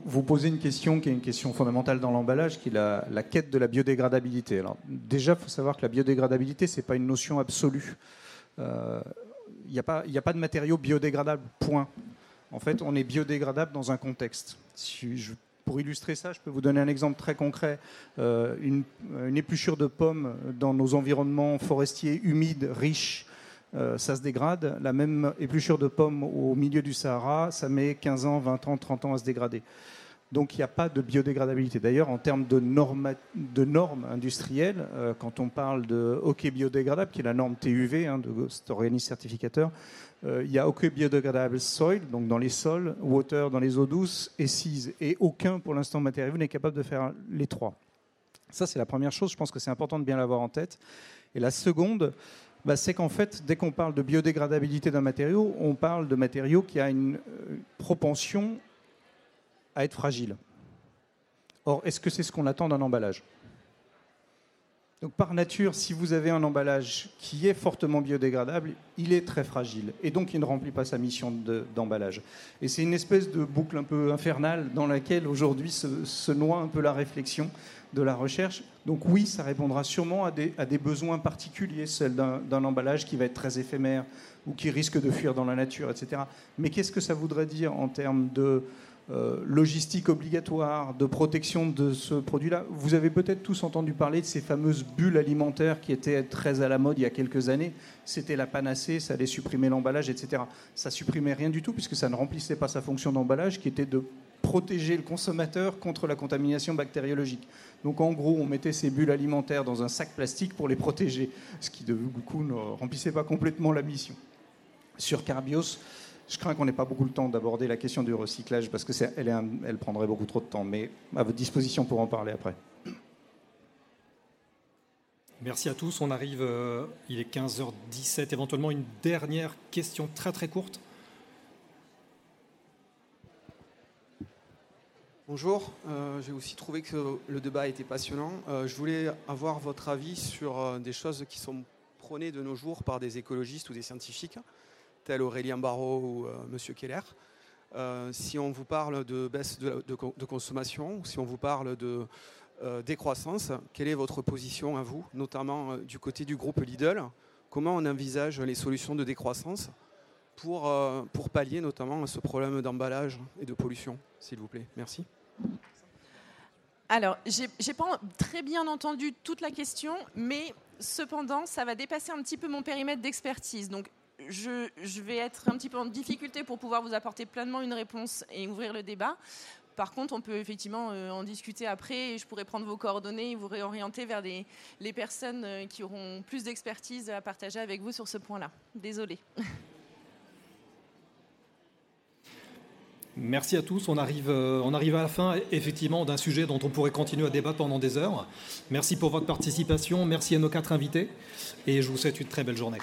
vous posez une question qui est une question fondamentale dans l'emballage, qui est la, quête de la biodégradabilité. Alors, déjà, il faut savoir que la biodégradabilité, ce n'est pas une notion absolue. Il euh, n'y a, pas, de matériaux biodégradables, point. En fait, on est biodégradable dans un contexte. pour illustrer ça, je peux vous donner un exemple très concret. Euh, une, une, épluchure de pommes dans nos environnements forestiers humides, riches, euh, ça se dégrade. La même épluchure de pomme au milieu du Sahara, ça met 15 ans, 20 ans, 30 ans à se dégrader. Donc il n'y a pas de biodégradabilité. D'ailleurs, en termes de, normes industrielles, euh, quand on parle de hockey biodégradable, qui est la norme TUV, hein, de cet organisme certificateur, euh, il y a hockey biodégradable soil, donc dans les sols, water dans les eaux douces et seas. Et aucun, pour l'instant, matériau n'est capable de faire les trois. Ça, c'est la première chose. Je pense que c'est important de bien l'avoir en tête. Et la seconde, bah, c'est qu'en fait, dès qu'on parle de biodégradabilité d'un matériau, on parle de matériau qui a une euh, propension à être fragile. Or, est-ce que c'est ce qu'on attend d'un emballage? Donc par nature, si vous avez un emballage qui est fortement biodégradable, il est très fragile et donc il ne remplit pas sa mission d'emballage. et c'est une espèce de boucle un peu infernale dans laquelle aujourd'hui se, noie un peu la réflexion de la recherche. Donc oui, ça répondra sûrement à des, à des besoins particuliers, celle d'un emballage qui va être très éphémère ou qui risque de fuir dans la nature, etc. Mais qu'est-ce que ça voudrait dire en termes de euh, logistique obligatoire, de protection de ce produit-là? Vous avez peut-être tous entendu parler de ces fameuses bulles alimentaires qui étaient très à la mode il y a quelques années. C'était la panacée, ça allait supprimer l'emballage, etc. Ça supprimait rien du tout puisque ça ne remplissait pas sa fonction d'emballage qui était de protéger le consommateur contre la contamination bactériologique. Donc en gros, on mettait ces bulles alimentaires dans un sac plastique pour les protéger, ce qui de coup ne remplissait pas complètement la mission. Sur Carbios, je crains qu'on n'ait pas beaucoup de temps d'aborder la question du recyclage parce qu'elle elle prendrait beaucoup trop de temps, mais à votre disposition pour en parler après. Merci à tous. On arrive, euh, il est 15h17, éventuellement une dernière question très très courte. Bonjour, euh, j'ai aussi trouvé que le débat était passionnant. Euh, je voulais avoir votre avis sur des choses qui sont prônées de nos jours par des écologistes ou des scientifiques tel Aurélien Barraud ou euh, M. Keller. Euh, si on vous parle de baisse de, consommation, si on vous parle de euh, décroissance, quelle est votre position à vous, notamment du côté du groupe Lidl? Comment on envisage les solutions de décroissance pour, pallier notamment ce problème d'emballage et de pollution, s'il vous plaît? Merci. Alors, j'ai pas très bien entendu toute la question, mais cependant, ça va dépasser un petit peu mon périmètre d'expertise. Donc, je, vais être un petit peu en difficulté pour pouvoir vous apporter pleinement une réponse et ouvrir le débat. Par contre, on peut effectivement euh, en discuter après et je pourrais prendre vos coordonnées et vous réorienter vers les personnes euh, qui auront plus d'expertise à partager avec vous sur ce point-là. Désolée. Merci à tous. On arrive, euh, on arrive à la fin, effectivement, d'un sujet dont on pourrait continuer à débattre pendant des heures. Merci pour votre participation. Merci à nos quatre invités. Et je vous souhaite une très belle journée.